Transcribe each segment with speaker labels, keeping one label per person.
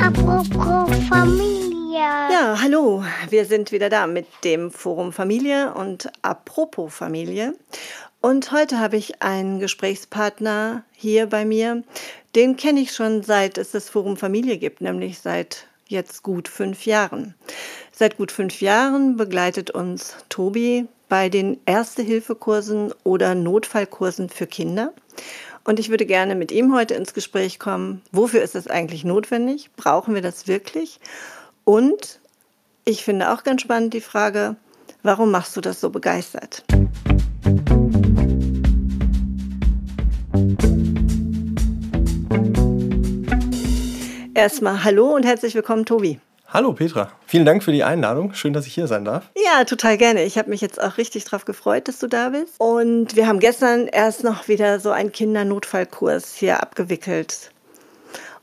Speaker 1: Apropos Familie.
Speaker 2: Ja, hallo, wir sind wieder da mit dem Forum Familie und Apropos Familie. Und heute habe ich einen Gesprächspartner hier bei mir. Den kenne ich schon seit es das Forum Familie gibt, nämlich seit jetzt gut fünf Jahren. Seit gut fünf Jahren begleitet uns Tobi bei den Erste-Hilfe-Kursen oder Notfallkursen für Kinder. Und ich würde gerne mit ihm heute ins Gespräch kommen. Wofür ist das eigentlich notwendig? Brauchen wir das wirklich? Und ich finde auch ganz spannend die Frage, warum machst du das so begeistert? Erstmal hallo und herzlich willkommen, Tobi.
Speaker 3: Hallo Petra, vielen Dank für die Einladung. Schön, dass ich hier sein darf.
Speaker 2: Ja, total gerne. Ich habe mich jetzt auch richtig drauf gefreut, dass du da bist. Und wir haben gestern erst noch wieder so einen Kindernotfallkurs hier abgewickelt.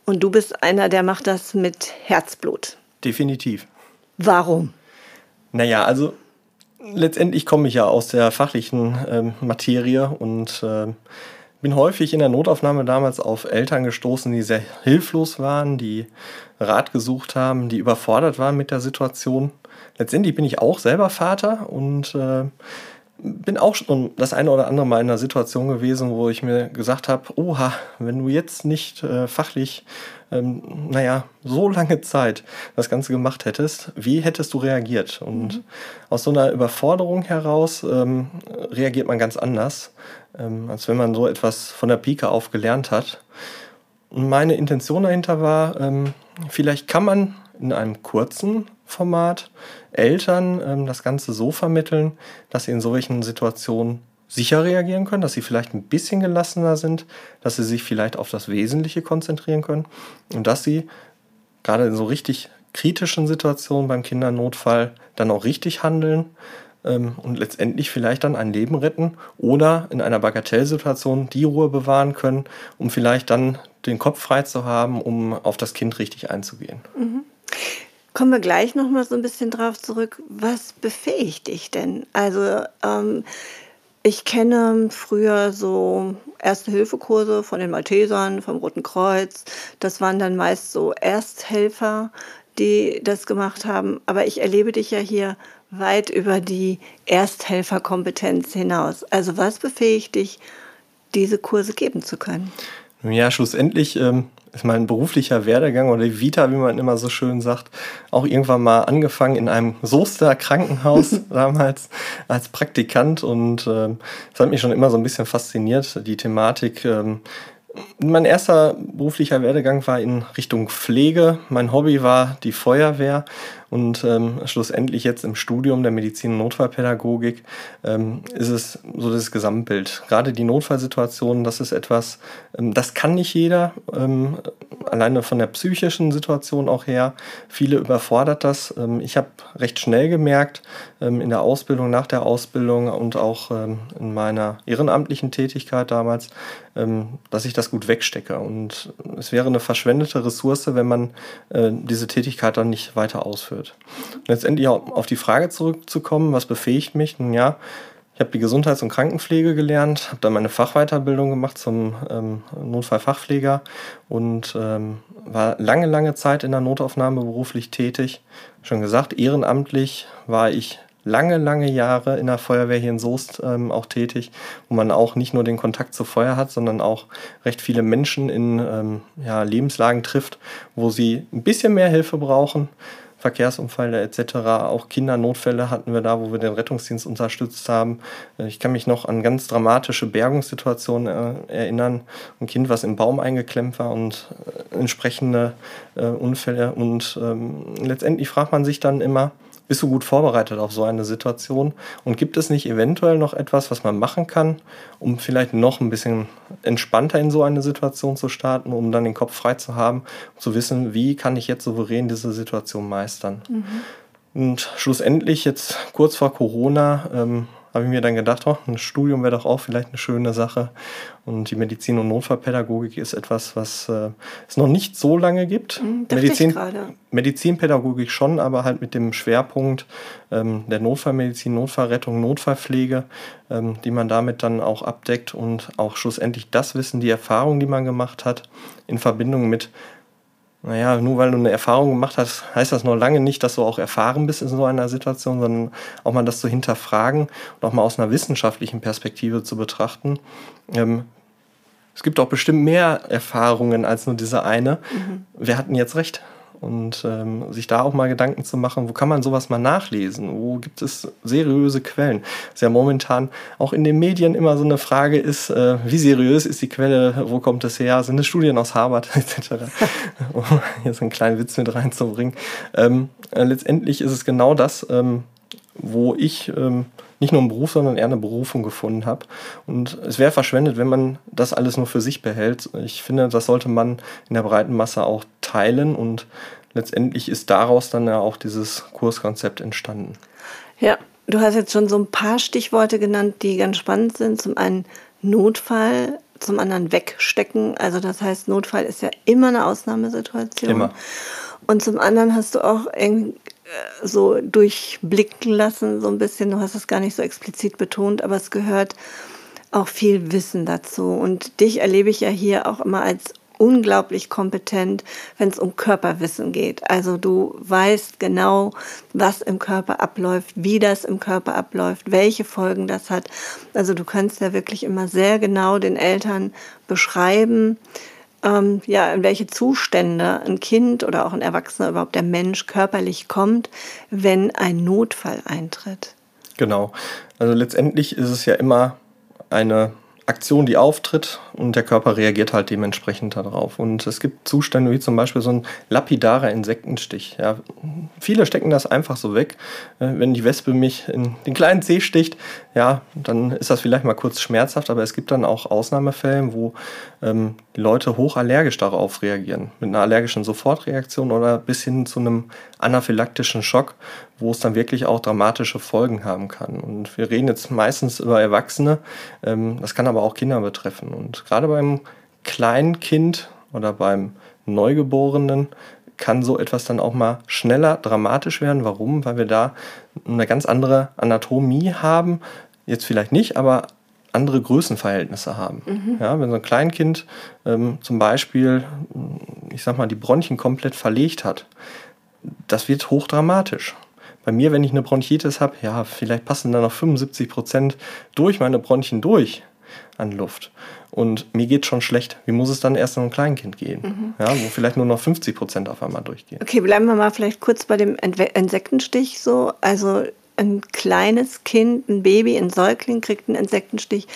Speaker 2: Und du bist einer, der macht das mit Herzblut.
Speaker 3: Definitiv.
Speaker 2: Warum?
Speaker 3: Naja, also letztendlich komme ich ja aus der fachlichen ähm, Materie und ähm, bin häufig in der Notaufnahme damals auf Eltern gestoßen, die sehr hilflos waren, die Rat gesucht haben, die überfordert waren mit der Situation. Letztendlich bin ich auch selber Vater und äh, bin auch schon das eine oder andere Mal in einer Situation gewesen, wo ich mir gesagt habe, oha, wenn du jetzt nicht äh, fachlich, ähm, naja, so lange Zeit das Ganze gemacht hättest, wie hättest du reagiert? Und mhm. aus so einer Überforderung heraus ähm, reagiert man ganz anders, ähm, als wenn man so etwas von der Pike auf gelernt hat. Und meine Intention dahinter war, ähm, vielleicht kann man in einem kurzen Format Eltern ähm, das Ganze so vermitteln, dass sie in solchen Situationen sicher reagieren können, dass sie vielleicht ein bisschen gelassener sind, dass sie sich vielleicht auf das Wesentliche konzentrieren können und dass sie gerade in so richtig kritischen Situationen beim Kindernotfall dann auch richtig handeln ähm, und letztendlich vielleicht dann ein Leben retten oder in einer Bagatellsituation die Ruhe bewahren können, um vielleicht dann den Kopf frei zu haben, um auf das Kind richtig einzugehen.
Speaker 2: Mhm. Kommen wir gleich noch mal so ein bisschen drauf zurück. Was befähigt dich denn? Also ähm, ich kenne früher so Erste-Hilfe-Kurse von den Maltesern, vom Roten Kreuz. Das waren dann meist so Ersthelfer, die das gemacht haben. Aber ich erlebe dich ja hier weit über die Ersthelferkompetenz hinaus. Also was befähigt dich, diese Kurse geben zu können?
Speaker 3: Ja, schlussendlich ähm, ist mein beruflicher Werdegang oder Vita, wie man immer so schön sagt, auch irgendwann mal angefangen in einem Soester Krankenhaus damals als Praktikant und äh, das hat mich schon immer so ein bisschen fasziniert, die Thematik. Ähm, mein erster beruflicher Werdegang war in Richtung Pflege. Mein Hobby war die Feuerwehr und ähm, schlussendlich jetzt im Studium der Medizin- und Notfallpädagogik ähm, ist es so das Gesamtbild. Gerade die Notfallsituation, das ist etwas, ähm, das kann nicht jeder, ähm, alleine von der psychischen Situation auch her. Viele überfordert das. Ähm, ich habe recht schnell gemerkt, ähm, in der Ausbildung, nach der Ausbildung und auch in meiner ehrenamtlichen Tätigkeit damals, dass ich das gut wegstecke. Und es wäre eine verschwendete Ressource, wenn man äh, diese Tätigkeit dann nicht weiter ausführt. Letztendlich auf die Frage zurückzukommen, was befähigt mich? Nun ja, ich habe die Gesundheits- und Krankenpflege gelernt, habe dann meine Fachweiterbildung gemacht zum ähm, Notfallfachpfleger und ähm, war lange, lange Zeit in der Notaufnahme beruflich tätig. Schon gesagt, ehrenamtlich war ich lange, lange Jahre in der Feuerwehr hier in Soest ähm, auch tätig, wo man auch nicht nur den Kontakt zu Feuer hat, sondern auch recht viele Menschen in ähm, ja, Lebenslagen trifft, wo sie ein bisschen mehr Hilfe brauchen. Verkehrsunfälle etc. Auch Kindernotfälle hatten wir da, wo wir den Rettungsdienst unterstützt haben. Äh, ich kann mich noch an ganz dramatische Bergungssituationen äh, erinnern. Ein Kind, was im Baum eingeklemmt war und äh, entsprechende Unfälle. Und ähm, letztendlich fragt man sich dann immer, bist du gut vorbereitet auf so eine Situation? Und gibt es nicht eventuell noch etwas, was man machen kann, um vielleicht noch ein bisschen entspannter in so eine Situation zu starten, um dann den Kopf frei zu haben, um zu wissen, wie kann ich jetzt souverän diese Situation meistern? Mhm. Und schlussendlich jetzt kurz vor Corona ähm, habe ich mir dann gedacht, oh, ein Studium wäre doch auch vielleicht eine schöne Sache. Und die Medizin- und Notfallpädagogik ist etwas, was äh, es noch nicht so lange gibt.
Speaker 2: Hm,
Speaker 3: Medizin, Medizinpädagogik schon, aber halt mit dem Schwerpunkt ähm, der Notfallmedizin, Notfallrettung, Notfallpflege, ähm, die man damit dann auch abdeckt und auch schlussendlich das Wissen, die Erfahrung, die man gemacht hat, in Verbindung mit naja, nur weil du eine Erfahrung gemacht hast, heißt das noch lange nicht, dass du auch erfahren bist in so einer Situation, sondern auch mal das zu hinterfragen und auch mal aus einer wissenschaftlichen Perspektive zu betrachten. Ähm, es gibt auch bestimmt mehr Erfahrungen als nur diese eine. Mhm. Wir hatten jetzt recht und ähm, sich da auch mal Gedanken zu machen, wo kann man sowas mal nachlesen? Wo gibt es seriöse Quellen? Was ja momentan auch in den Medien immer so eine Frage ist, äh, wie seriös ist die Quelle, wo kommt es her? Sind es Studien aus Harvard etc.? um hier so einen kleinen Witz mit reinzubringen. Ähm, äh, letztendlich ist es genau das, ähm, wo ich ähm, nicht nur einen Beruf, sondern eher eine Berufung gefunden habe. Und es wäre verschwendet, wenn man das alles nur für sich behält. Ich finde, das sollte man in der breiten Masse auch teilen und letztendlich ist daraus dann ja auch dieses Kurskonzept entstanden.
Speaker 2: Ja, du hast jetzt schon so ein paar Stichworte genannt, die ganz spannend sind. Zum einen Notfall, zum anderen wegstecken. Also das heißt, Notfall ist ja immer eine Ausnahmesituation. Immer. Und zum anderen hast du auch so durchblicken lassen, so ein bisschen. Du hast es gar nicht so explizit betont, aber es gehört auch viel Wissen dazu. Und dich erlebe ich ja hier auch immer als unglaublich kompetent, wenn es um Körperwissen geht. Also du weißt genau, was im Körper abläuft, wie das im Körper abläuft, welche Folgen das hat. Also du kannst ja wirklich immer sehr genau den Eltern beschreiben, ähm, ja, in welche Zustände ein Kind oder auch ein Erwachsener, überhaupt der Mensch körperlich kommt, wenn ein Notfall eintritt.
Speaker 3: Genau. Also letztendlich ist es ja immer eine Aktion, die auftritt und der Körper reagiert halt dementsprechend darauf. Und es gibt Zustände wie zum Beispiel so ein lapidarer Insektenstich. Ja, viele stecken das einfach so weg. Äh, wenn die Wespe mich in den kleinen Zeh sticht, ja, dann ist das vielleicht mal kurz schmerzhaft, aber es gibt dann auch Ausnahmefälle, wo ähm, Leute hochallergisch darauf reagieren. Mit einer allergischen Sofortreaktion oder bis hin zu einem anaphylaktischen Schock, wo es dann wirklich auch dramatische Folgen haben kann. Und wir reden jetzt meistens über Erwachsene, ähm, das kann aber auch Kinder betreffen. Und gerade beim kleinen Kind oder beim Neugeborenen kann so etwas dann auch mal schneller dramatisch werden. Warum? Weil wir da eine ganz andere Anatomie haben. Jetzt vielleicht nicht, aber andere Größenverhältnisse haben. Mhm. Ja, wenn so ein Kleinkind ähm, zum Beispiel, ich sag mal, die Bronchien komplett verlegt hat, das wird hochdramatisch. Bei mir, wenn ich eine Bronchitis habe, ja, vielleicht passen da noch 75 Prozent durch meine Bronchien durch an Luft. Und mir geht schon schlecht. Wie muss es dann erst in einem Kleinkind gehen? Mhm. Ja, wo vielleicht nur noch 50 Prozent auf einmal durchgehen.
Speaker 2: Okay, bleiben wir mal vielleicht kurz bei dem Insektenstich so. Also ein kleines Kind, ein Baby, ein Säugling kriegt einen Insektenstich.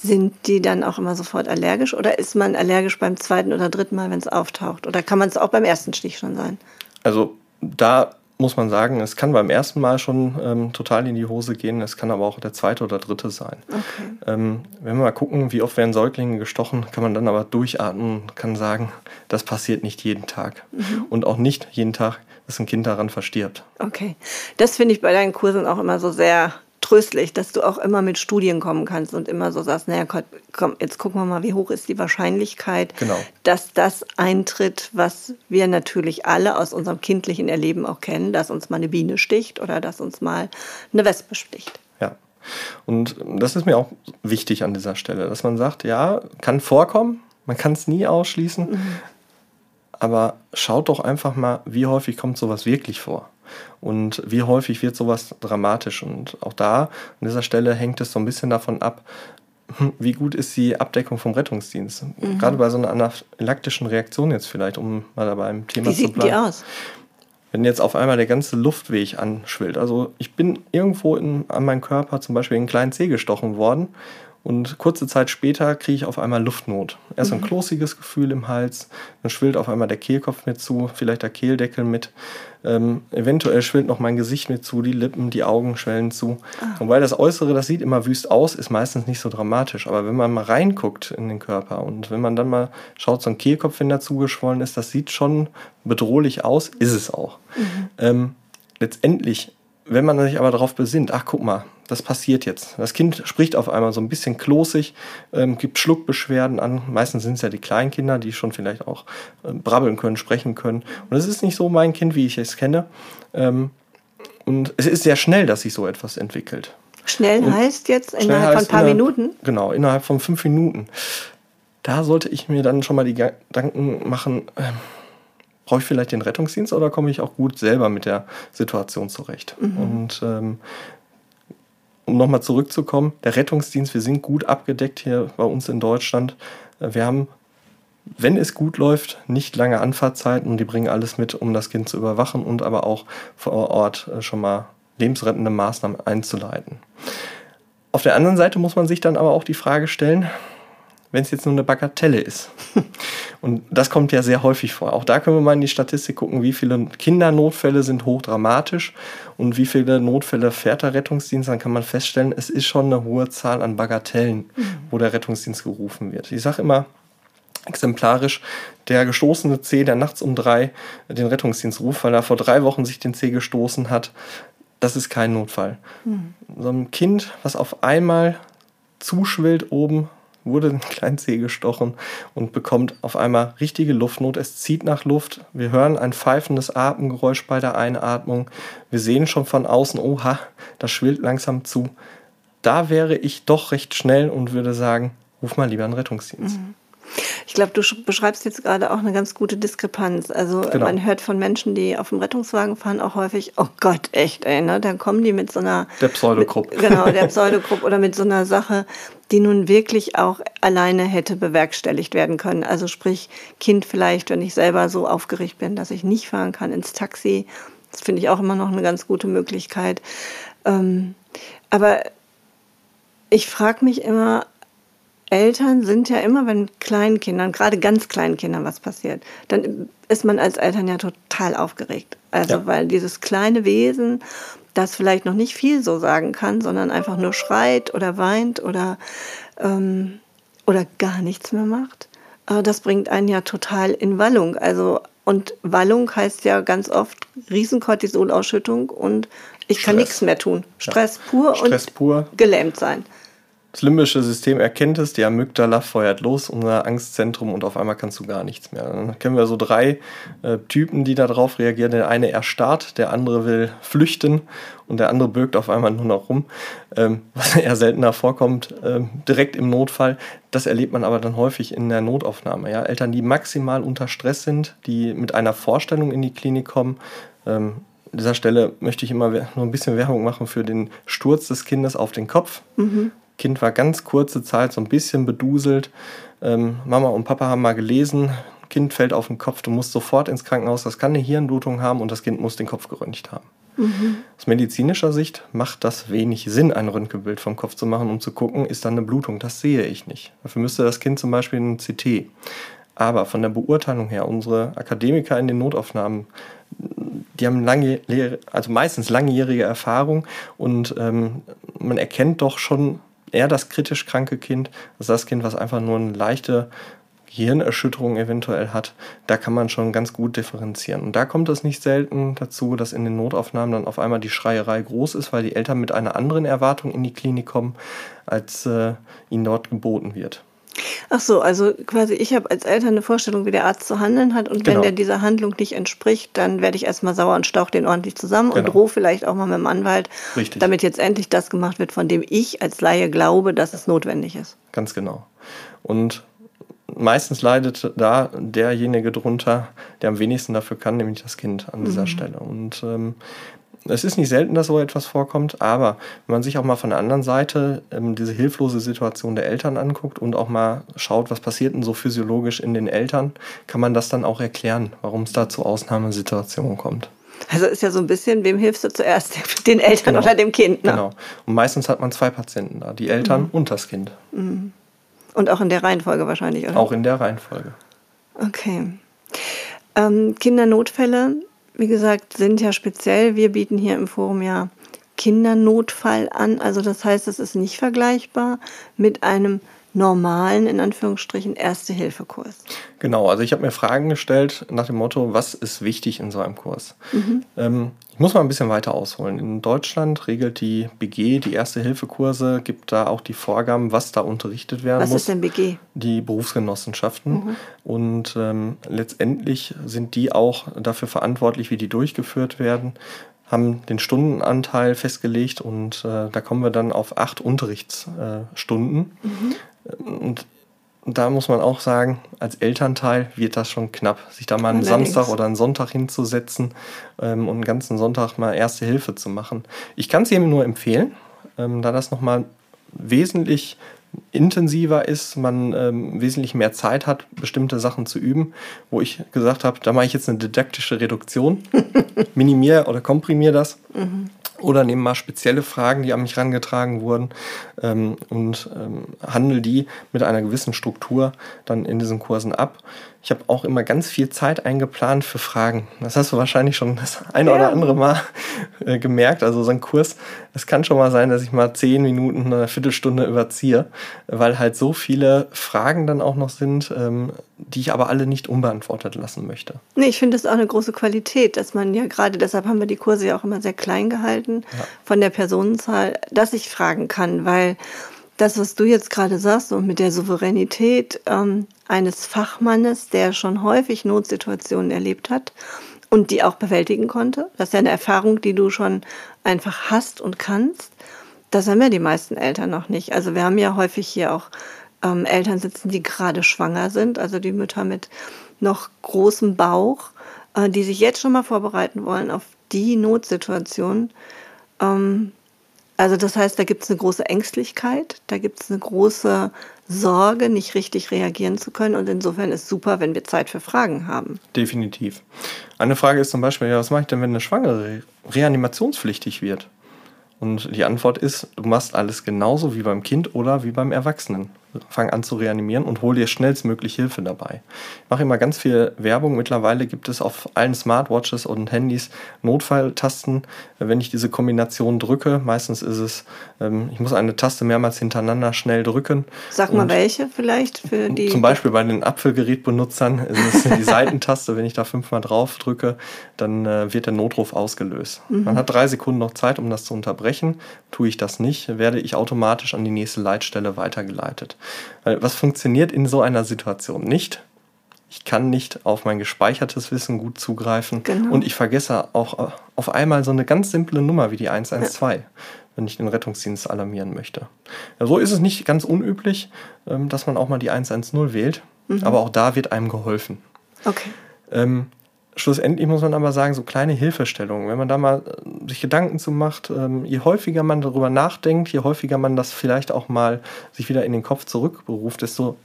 Speaker 2: Sind die dann auch immer sofort allergisch oder ist man allergisch beim zweiten oder dritten Mal, wenn es auftaucht? Oder kann man es auch beim ersten Stich schon sein?
Speaker 3: Also da muss man sagen, es kann beim ersten Mal schon ähm, total in die Hose gehen, es kann aber auch der zweite oder dritte sein. Okay. Ähm, wenn wir mal gucken, wie oft werden Säuglinge gestochen, kann man dann aber durchatmen und kann sagen, das passiert nicht jeden Tag. Mhm. Und auch nicht jeden Tag, dass ein Kind daran verstirbt.
Speaker 2: Okay. Das finde ich bei deinen Kursen auch immer so sehr tröstlich, dass du auch immer mit Studien kommen kannst und immer so sagst, naja, komm, jetzt gucken wir mal, wie hoch ist die Wahrscheinlichkeit, genau. dass das eintritt, was wir natürlich alle aus unserem kindlichen Erleben auch kennen, dass uns mal eine Biene sticht oder dass uns mal eine Wespe sticht.
Speaker 3: Ja. Und das ist mir auch wichtig an dieser Stelle, dass man sagt, ja, kann vorkommen, man kann es nie ausschließen, mhm. aber schaut doch einfach mal, wie häufig kommt sowas wirklich vor. Und wie häufig wird sowas dramatisch? Und auch da, an dieser Stelle hängt es so ein bisschen davon ab, hm, wie gut ist die Abdeckung vom Rettungsdienst? Mhm. Gerade bei so einer anaphylaktischen Reaktion jetzt vielleicht, um mal dabei im Thema
Speaker 2: zu bleiben. Wie sieht die aus?
Speaker 3: Wenn jetzt auf einmal der ganze Luftweg anschwillt. Also ich bin irgendwo in, an meinem Körper zum Beispiel in einen kleinen Zeh gestochen worden und kurze Zeit später kriege ich auf einmal Luftnot. Erst ein mhm. klosiges Gefühl im Hals, dann schwillt auf einmal der Kehlkopf mit zu, vielleicht der Kehldeckel mit. Ähm, eventuell schwillt noch mein Gesicht mit zu, die Lippen, die Augen schwellen zu. Ah. Und weil das Äußere, das sieht immer wüst aus, ist meistens nicht so dramatisch. Aber wenn man mal reinguckt in den Körper und wenn man dann mal schaut, so ein Kehlkopf, wenn der zugeschwollen ist, das sieht schon bedrohlich aus, ist es auch. Mhm. Ähm, letztendlich wenn man sich aber darauf besinnt, ach guck mal, das passiert jetzt. Das Kind spricht auf einmal so ein bisschen klosig, ähm, gibt Schluckbeschwerden an. Meistens sind es ja die Kleinkinder, die schon vielleicht auch äh, brabbeln können, sprechen können. Und es ist nicht so mein Kind, wie ich es kenne. Ähm, und es ist sehr schnell, dass sich so etwas entwickelt.
Speaker 2: Schnell
Speaker 3: Und
Speaker 2: heißt jetzt
Speaker 3: Schnell
Speaker 2: innerhalb von ein
Speaker 3: heißt
Speaker 2: paar
Speaker 3: innerhalb-
Speaker 2: Minuten.
Speaker 3: Genau, innerhalb von fünf Minuten. Da sollte ich mir dann schon mal die Gedanken machen, ähm, brauche ich vielleicht den Rettungsdienst oder komme ich auch gut selber mit der Situation zurecht? Und ähm, um nochmal zurückzukommen, der Rettungsdienst, wir sind gut abgedeckt hier bei uns in Deutschland. Wir haben, wenn es gut läuft, nicht lange Anfahrtzeiten und die bringen alles mit, um das Kind zu überwachen und aber auch vor Ort äh, schon mal lebensrettende Maßnahmen einzuleiten. Auf der anderen Seite muss man sich dann aber auch die Frage stellen, wenn es jetzt nur eine Bagatelle ist. Und das kommt ja sehr häufig vor. Auch da können wir mal in die Statistik gucken, wie viele Kindernotfälle sind hochdramatisch und wie viele Notfälle fährt der Rettungsdienst. Dann kann man feststellen, es ist schon eine hohe Zahl an Bagatellen, wo der Rettungsdienst gerufen wird. Ich sage immer, exemplarisch der gestoßene Zeh, der nachts um drei den Rettungsdienst ruft, weil er vor drei Wochen sich den Zeh gestoßen hat, das ist kein Notfall. So ein Kind, was auf einmal zuschwillt oben, wurde ein kleinen Zeh gestochen und bekommt auf einmal richtige Luftnot. Es zieht nach Luft. Wir hören ein pfeifendes Atemgeräusch bei der Einatmung. Wir sehen schon von außen, oha, das schwillt langsam zu. Da wäre ich doch recht schnell und würde sagen, ruf mal lieber einen Rettungsdienst.
Speaker 2: Ich glaube, du sch- beschreibst jetzt gerade auch eine ganz gute Diskrepanz. Also
Speaker 3: Genau.
Speaker 2: man hört von Menschen, die auf dem Rettungswagen fahren, auch häufig, oh Gott, echt, ey, ne? Dann kommen die mit so einer
Speaker 3: Der Pseudogrupp.
Speaker 2: Mit, genau, der Pseudogrupp oder mit so einer Sache, die nun wirklich auch alleine hätte bewerkstelligt werden können. Also sprich, Kind vielleicht, wenn ich selber so aufgeregt bin, dass ich nicht fahren kann, ins Taxi. Das finde ich auch immer noch eine ganz gute Möglichkeit. Ähm, aber ich frage mich immer, Eltern sind ja immer, wenn Kleinkindern, gerade ganz kleinen Kindern was passiert, dann ist man als Eltern ja total aufgeregt. Also
Speaker 3: Ja.
Speaker 2: weil dieses kleine Wesen, das vielleicht noch nicht viel so sagen kann, sondern einfach nur schreit oder weint oder, ähm, oder gar nichts mehr macht, äh, das bringt einen ja total in Wallung. Also und Wallung heißt ja ganz oft Riesenkortisolausschüttung und ich kann
Speaker 3: Stress.
Speaker 2: nichts mehr tun. Stress pur
Speaker 3: Stress
Speaker 2: und
Speaker 3: pur.
Speaker 2: gelähmt sein.
Speaker 3: Das limbische System erkennt es, die Amygdala feuert los, unser Angstzentrum, und auf einmal kannst du gar nichts mehr. Dann kennen wir so drei äh, Typen, die darauf reagieren. Der eine erstarrt, der andere will flüchten und der andere birgt auf einmal nur noch rum. Ähm, was eher seltener vorkommt, ähm, direkt im Notfall. Das erlebt man aber dann häufig in der Notaufnahme. Ja? Eltern, die maximal unter Stress sind, die mit einer Vorstellung in die Klinik kommen. Ähm, an dieser Stelle möchte ich immer nur ein bisschen Werbung machen für den Sturz des Kindes auf den Kopf. Kind war ganz kurze Zeit so ein bisschen beduselt. Ähm, Mama und Papa haben mal gelesen, Kind fällt auf den Kopf, du musst sofort ins Krankenhaus, das kann eine Hirnblutung haben und das Kind muss den Kopf geröntgt haben. Aus medizinischer Sicht macht das wenig Sinn, ein Röntgenbild vom Kopf zu machen, um zu gucken, ist da eine Blutung. Das sehe ich nicht. Dafür müsste das Kind zum Beispiel ein CT. Aber von der Beurteilung her, unsere Akademiker in den Notaufnahmen, die haben lange, also meistens langjährige Erfahrung und ähm, man erkennt doch schon eher das kritisch kranke Kind, als das Kind, was einfach nur eine leichte Gehirnerschütterung eventuell hat. Da kann man schon ganz gut differenzieren. Und da kommt es nicht selten dazu, dass in den Notaufnahmen dann auf einmal die Schreierei groß ist, weil die Eltern mit einer anderen Erwartung in die Klinik kommen, als äh, ihnen dort geboten wird.
Speaker 2: Ach so, also quasi ich habe als Eltern eine Vorstellung, wie der Arzt zu handeln hat und
Speaker 3: Genau.
Speaker 2: wenn der dieser Handlung nicht entspricht, dann werde ich erstmal sauer und stauch den ordentlich zusammen und
Speaker 3: Genau.
Speaker 2: drohe vielleicht auch mal mit dem Anwalt,
Speaker 3: Richtig.
Speaker 2: damit jetzt endlich das gemacht wird, von dem ich als Laie glaube, dass es notwendig ist.
Speaker 3: Ganz genau. Und meistens leidet da derjenige drunter, der am wenigsten dafür kann, nämlich das Kind an dieser Stelle. Und ähm, es ist nicht selten, dass so etwas vorkommt, aber wenn man sich auch mal von der anderen Seite ähm, diese hilflose Situation der Eltern anguckt und auch mal schaut, was passiert denn so physiologisch in den Eltern, kann man das dann auch erklären, warum es da zu Ausnahmesituationen kommt.
Speaker 2: Also ist ja so ein bisschen, wem hilfst du zuerst? Den Eltern
Speaker 3: Genau.
Speaker 2: oder dem Kind? Ne?
Speaker 3: Genau. Und meistens hat man zwei Patienten da, die Eltern und das Kind.
Speaker 2: Und auch in der Reihenfolge wahrscheinlich, oder?
Speaker 3: Auch in der Reihenfolge.
Speaker 2: Okay. Ähm, Kindernotfälle, wie gesagt, sind ja speziell. Wir bieten hier im Forum ja Kindernotfall an. Also das heißt, es ist nicht vergleichbar mit einem normalen, in Anführungsstrichen, Erste-Hilfe-Kurs?
Speaker 3: Genau, also ich habe mir Fragen gestellt nach dem Motto, was ist wichtig in so einem Kurs? Mhm. Ähm, ich muss mal ein bisschen weiter ausholen. In Deutschland regelt die BG die Erste-Hilfe-Kurse, gibt da auch die Vorgaben, was da unterrichtet werden
Speaker 2: was
Speaker 3: muss.
Speaker 2: Was ist denn BG?
Speaker 3: Die Berufsgenossenschaften. Mhm. Und ähm, letztendlich sind die auch dafür verantwortlich, wie die durchgeführt werden haben den Stundenanteil festgelegt und äh, da kommen wir dann auf acht Unterrichtsstunden. Äh, mhm. Und da muss man auch sagen, als Elternteil wird das schon knapp, sich da mal einen Allerdings. Samstag oder einen Sonntag hinzusetzen ähm, und einen ganzen Sonntag mal Erste Hilfe zu machen. Ich kann es jedem nur empfehlen, ähm, da das nochmal wesentlich intensiver ist, man ähm, wesentlich mehr Zeit hat, bestimmte Sachen zu üben, wo ich gesagt habe, da mache ich jetzt eine didaktische Reduktion, minimiere oder komprimiere das. Mhm. Oder nehme mal spezielle Fragen, die an mich herangetragen wurden ähm, und ähm, handle die mit einer gewissen Struktur dann in diesen Kursen ab. Ich habe auch immer ganz viel Zeit eingeplant für Fragen. Das hast du wahrscheinlich schon das eine ja. oder andere Mal äh, gemerkt. Also so ein Kurs, es kann schon mal sein, dass ich mal zehn Minuten, eine Viertelstunde überziehe, weil halt so viele Fragen dann auch noch sind, ähm, die ich aber alle nicht unbeantwortet lassen möchte.
Speaker 2: Nee, ich finde das auch eine große Qualität, dass man ja gerade, deshalb haben wir die Kurse ja auch immer sehr klein gehalten ja. von der Personenzahl, dass ich fragen kann, weil das, was du jetzt gerade sagst und mit der Souveränität ähm, eines Fachmannes, der schon häufig Notsituationen erlebt hat und die auch bewältigen konnte, das ist ja eine Erfahrung, die du schon einfach hast und kannst, das haben ja die meisten Eltern noch nicht. Also wir haben ja häufig hier auch ähm, Eltern sitzen, die gerade schwanger sind, also die Mütter mit noch großem Bauch, äh, die sich jetzt schon mal vorbereiten wollen auf die Notsituation. Ähm, also das heißt, da gibt es eine große Ängstlichkeit, da gibt es eine große Sorge, nicht richtig reagieren zu können. Und insofern ist super, wenn wir Zeit für Fragen haben.
Speaker 3: Definitiv. Eine Frage ist zum Beispiel, ja, was mache ich denn, wenn eine Schwangere reanimationspflichtig wird? Und die Antwort ist, du machst alles genauso wie beim Kind oder wie beim Erwachsenen fang an zu reanimieren und hol dir schnellstmöglich Hilfe dabei. Ich mache immer ganz viel Werbung. Mittlerweile gibt es auf allen Smartwatches und Handys Notfalltasten. Wenn ich diese Kombination drücke, meistens ist es, ähm, ich muss eine Taste mehrmals hintereinander schnell drücken.
Speaker 2: Sag mal welche vielleicht für die.
Speaker 3: Zum Beispiel bei den Apfelgerätbenutzern ist es die Seitentaste. Wenn ich da fünfmal drauf drücke, dann äh, wird der Notruf ausgelöst. Mhm. Man hat drei Sekunden noch Zeit, um das zu unterbrechen. Tue ich das nicht, werde ich automatisch an die nächste Leitstelle weitergeleitet. Weil was funktioniert in so einer Situation nicht? Ich kann nicht auf mein gespeichertes Wissen gut zugreifen genau. und ich vergesse auch auf einmal so eine ganz simple Nummer wie die 112, ja. wenn ich den Rettungsdienst alarmieren möchte. Ja, so ist es nicht ganz unüblich, ähm, dass man auch mal die 110 wählt, mhm. aber auch da wird einem geholfen.
Speaker 2: Okay.
Speaker 3: Ähm, schlussendlich muss man aber sagen, so kleine Hilfestellungen, wenn man da mal äh, sich Gedanken zu macht, ähm, je häufiger man darüber nachdenkt, je häufiger man das vielleicht auch mal sich wieder in den Kopf zurückberuft, desto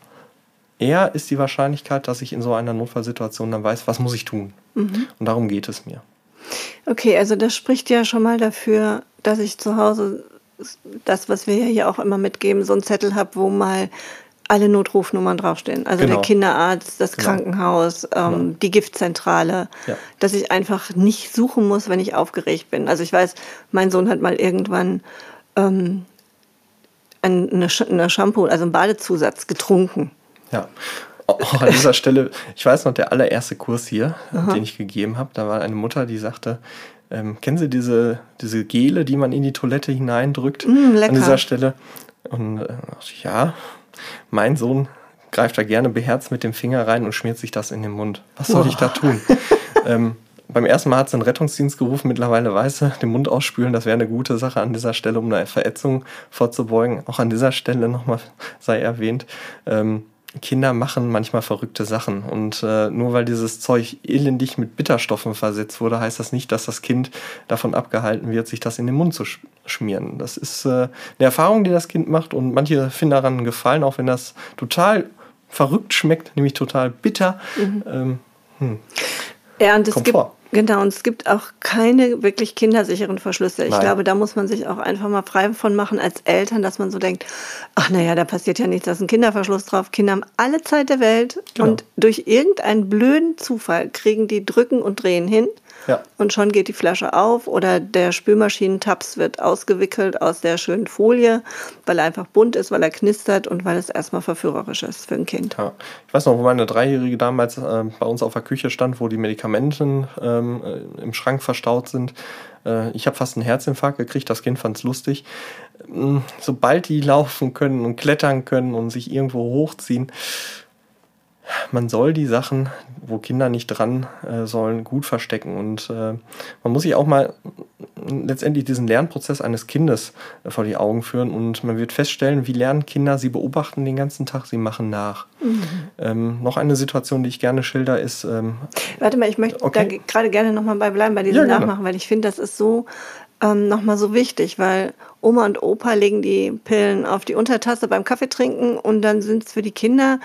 Speaker 3: eher ist die Wahrscheinlichkeit, dass ich in so einer Notfallsituation dann weiß, was muss ich tun. Mhm. Und darum geht es mir.
Speaker 2: Okay, also das spricht ja schon mal dafür, dass ich zu Hause das, was wir hier auch immer mitgeben, so einen Zettel habe, wo mal alle Notrufnummern draufstehen. Also genau. der Kinderarzt, das genau. Krankenhaus, ähm, genau. die Giftzentrale. Ja. Dass ich einfach nicht suchen muss, wenn ich aufgeregt bin. Also ich weiß, mein Sohn hat mal irgendwann ähm, eine, eine Shampoo, also einen Badezusatz getrunken.
Speaker 3: Ja. Auch an dieser Stelle, ich weiß noch, der allererste Kurs hier, Aha. den ich gegeben habe, da war eine Mutter, die sagte, ähm, kennen Sie diese, diese Gele, die man in die Toilette hineindrückt?
Speaker 2: Mm,
Speaker 3: an dieser Stelle. Und äh, ja, mein Sohn greift da gerne beherzt mit dem Finger rein und schmiert sich das in den Mund. Was soll oh. ich da tun? ähm, beim ersten Mal hat es einen Rettungsdienst gerufen, mittlerweile weiß er, den Mund ausspülen, das wäre eine gute Sache an dieser Stelle, um eine Verätzung vorzubeugen. Auch an dieser Stelle nochmal sei erwähnt. Ähm, Kinder machen manchmal verrückte Sachen. Und äh, nur weil dieses Zeug elendig mit Bitterstoffen versetzt wurde, heißt das nicht, dass das Kind davon abgehalten wird, sich das in den Mund zu sch schmieren. Das ist äh, eine Erfahrung, die das Kind macht und manche finden daran gefallen, auch wenn das total verrückt schmeckt, nämlich total bitter. Mhm. Ähm,
Speaker 2: hm. Ja, und es vor. Genau, und es gibt auch keine wirklich kindersicheren Verschlüsse. Ich Nein. glaube, da muss man sich auch einfach mal frei von machen als Eltern, dass man so denkt, ach naja, da passiert ja nichts, da ist ein Kinderverschluss drauf. Kinder haben alle Zeit der Welt genau. und durch irgendeinen blöden Zufall kriegen die drücken und drehen hin
Speaker 3: Ja.
Speaker 2: und schon geht die Flasche auf oder der Spülmaschinentaps wird ausgewickelt aus der schönen Folie, weil er einfach bunt ist, weil er knistert und weil es erstmal verführerisch ist für ein Kind.
Speaker 3: Ja. Ich weiß noch, wo meine Dreijährige damals äh, bei uns auf der Küche stand, wo die Medikamente ähm, äh, im Schrank verstaut sind. Äh, ich habe fast einen Herzinfarkt gekriegt, das Kind fand es lustig. Ähm, Sobald die laufen können und klettern können und sich irgendwo hochziehen, man soll die Sachen, wo Kinder nicht dran äh, sollen, gut verstecken. Und äh, man muss sich auch mal letztendlich diesen Lernprozess eines Kindes äh, vor die Augen führen und man wird feststellen, wie lernen Kinder, sie beobachten den ganzen Tag, sie machen nach. Ähm, noch eine Situation, die ich gerne schilder, ist. Ähm,
Speaker 2: Warte mal, ich möchte
Speaker 3: Okay.
Speaker 2: da ge- gerade gerne nochmal bei bleiben, bei diesem
Speaker 3: Ja.
Speaker 2: Nachmachen, weil ich finde, das ist so ähm, nochmal so wichtig, weil Oma und Opa legen die Pillen auf die Untertasse beim Kaffee trinken und dann sind es für die Kinder,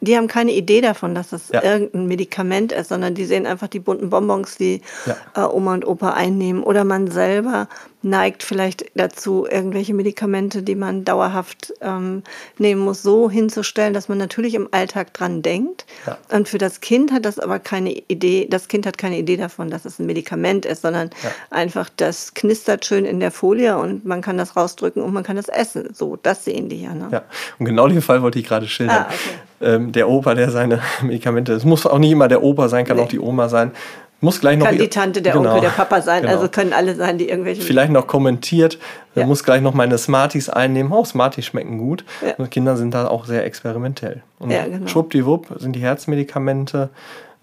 Speaker 2: die haben keine Idee davon, dass das
Speaker 3: Ja.
Speaker 2: irgendein Medikament ist, sondern die sehen einfach die bunten Bonbons, die
Speaker 3: Ja.
Speaker 2: äh, Oma und Opa einnehmen. Oder man selber neigt vielleicht dazu, irgendwelche Medikamente, die man dauerhaft ähm, nehmen muss, so hinzustellen, dass man natürlich im Alltag dran denkt.
Speaker 3: Ja.
Speaker 2: Und für das Kind hat das aber keine Idee, das Kind hat keine Idee davon, dass es ein Medikament ist, sondern einfach das knistert schön in der Folie und man kann das rausdrücken und man kann das essen. So, das sehen die ja. Ne?
Speaker 3: Ja, und genau den Fall wollte ich gerade schildern.
Speaker 2: Ah, okay.
Speaker 3: Ähm, der Opa, der seine Medikamente, es muss auch nicht immer der Opa sein, kann
Speaker 2: Nee.
Speaker 3: auch die Oma sein, muss gleich noch
Speaker 2: Kann die Tante, der
Speaker 3: Genau,
Speaker 2: Onkel, der Papa sein,
Speaker 3: genau.
Speaker 2: also können alle sein, die irgendwelche.
Speaker 3: Vielleicht noch kommentiert,
Speaker 2: Ja.
Speaker 3: muss gleich noch meine Smarties einnehmen. Oh, Smarties schmecken gut.
Speaker 2: Ja.
Speaker 3: Und Kinder sind da auch sehr experimentell. Und
Speaker 2: Ja, genau.
Speaker 3: schwuppdiwupp sind die Herzmedikamente,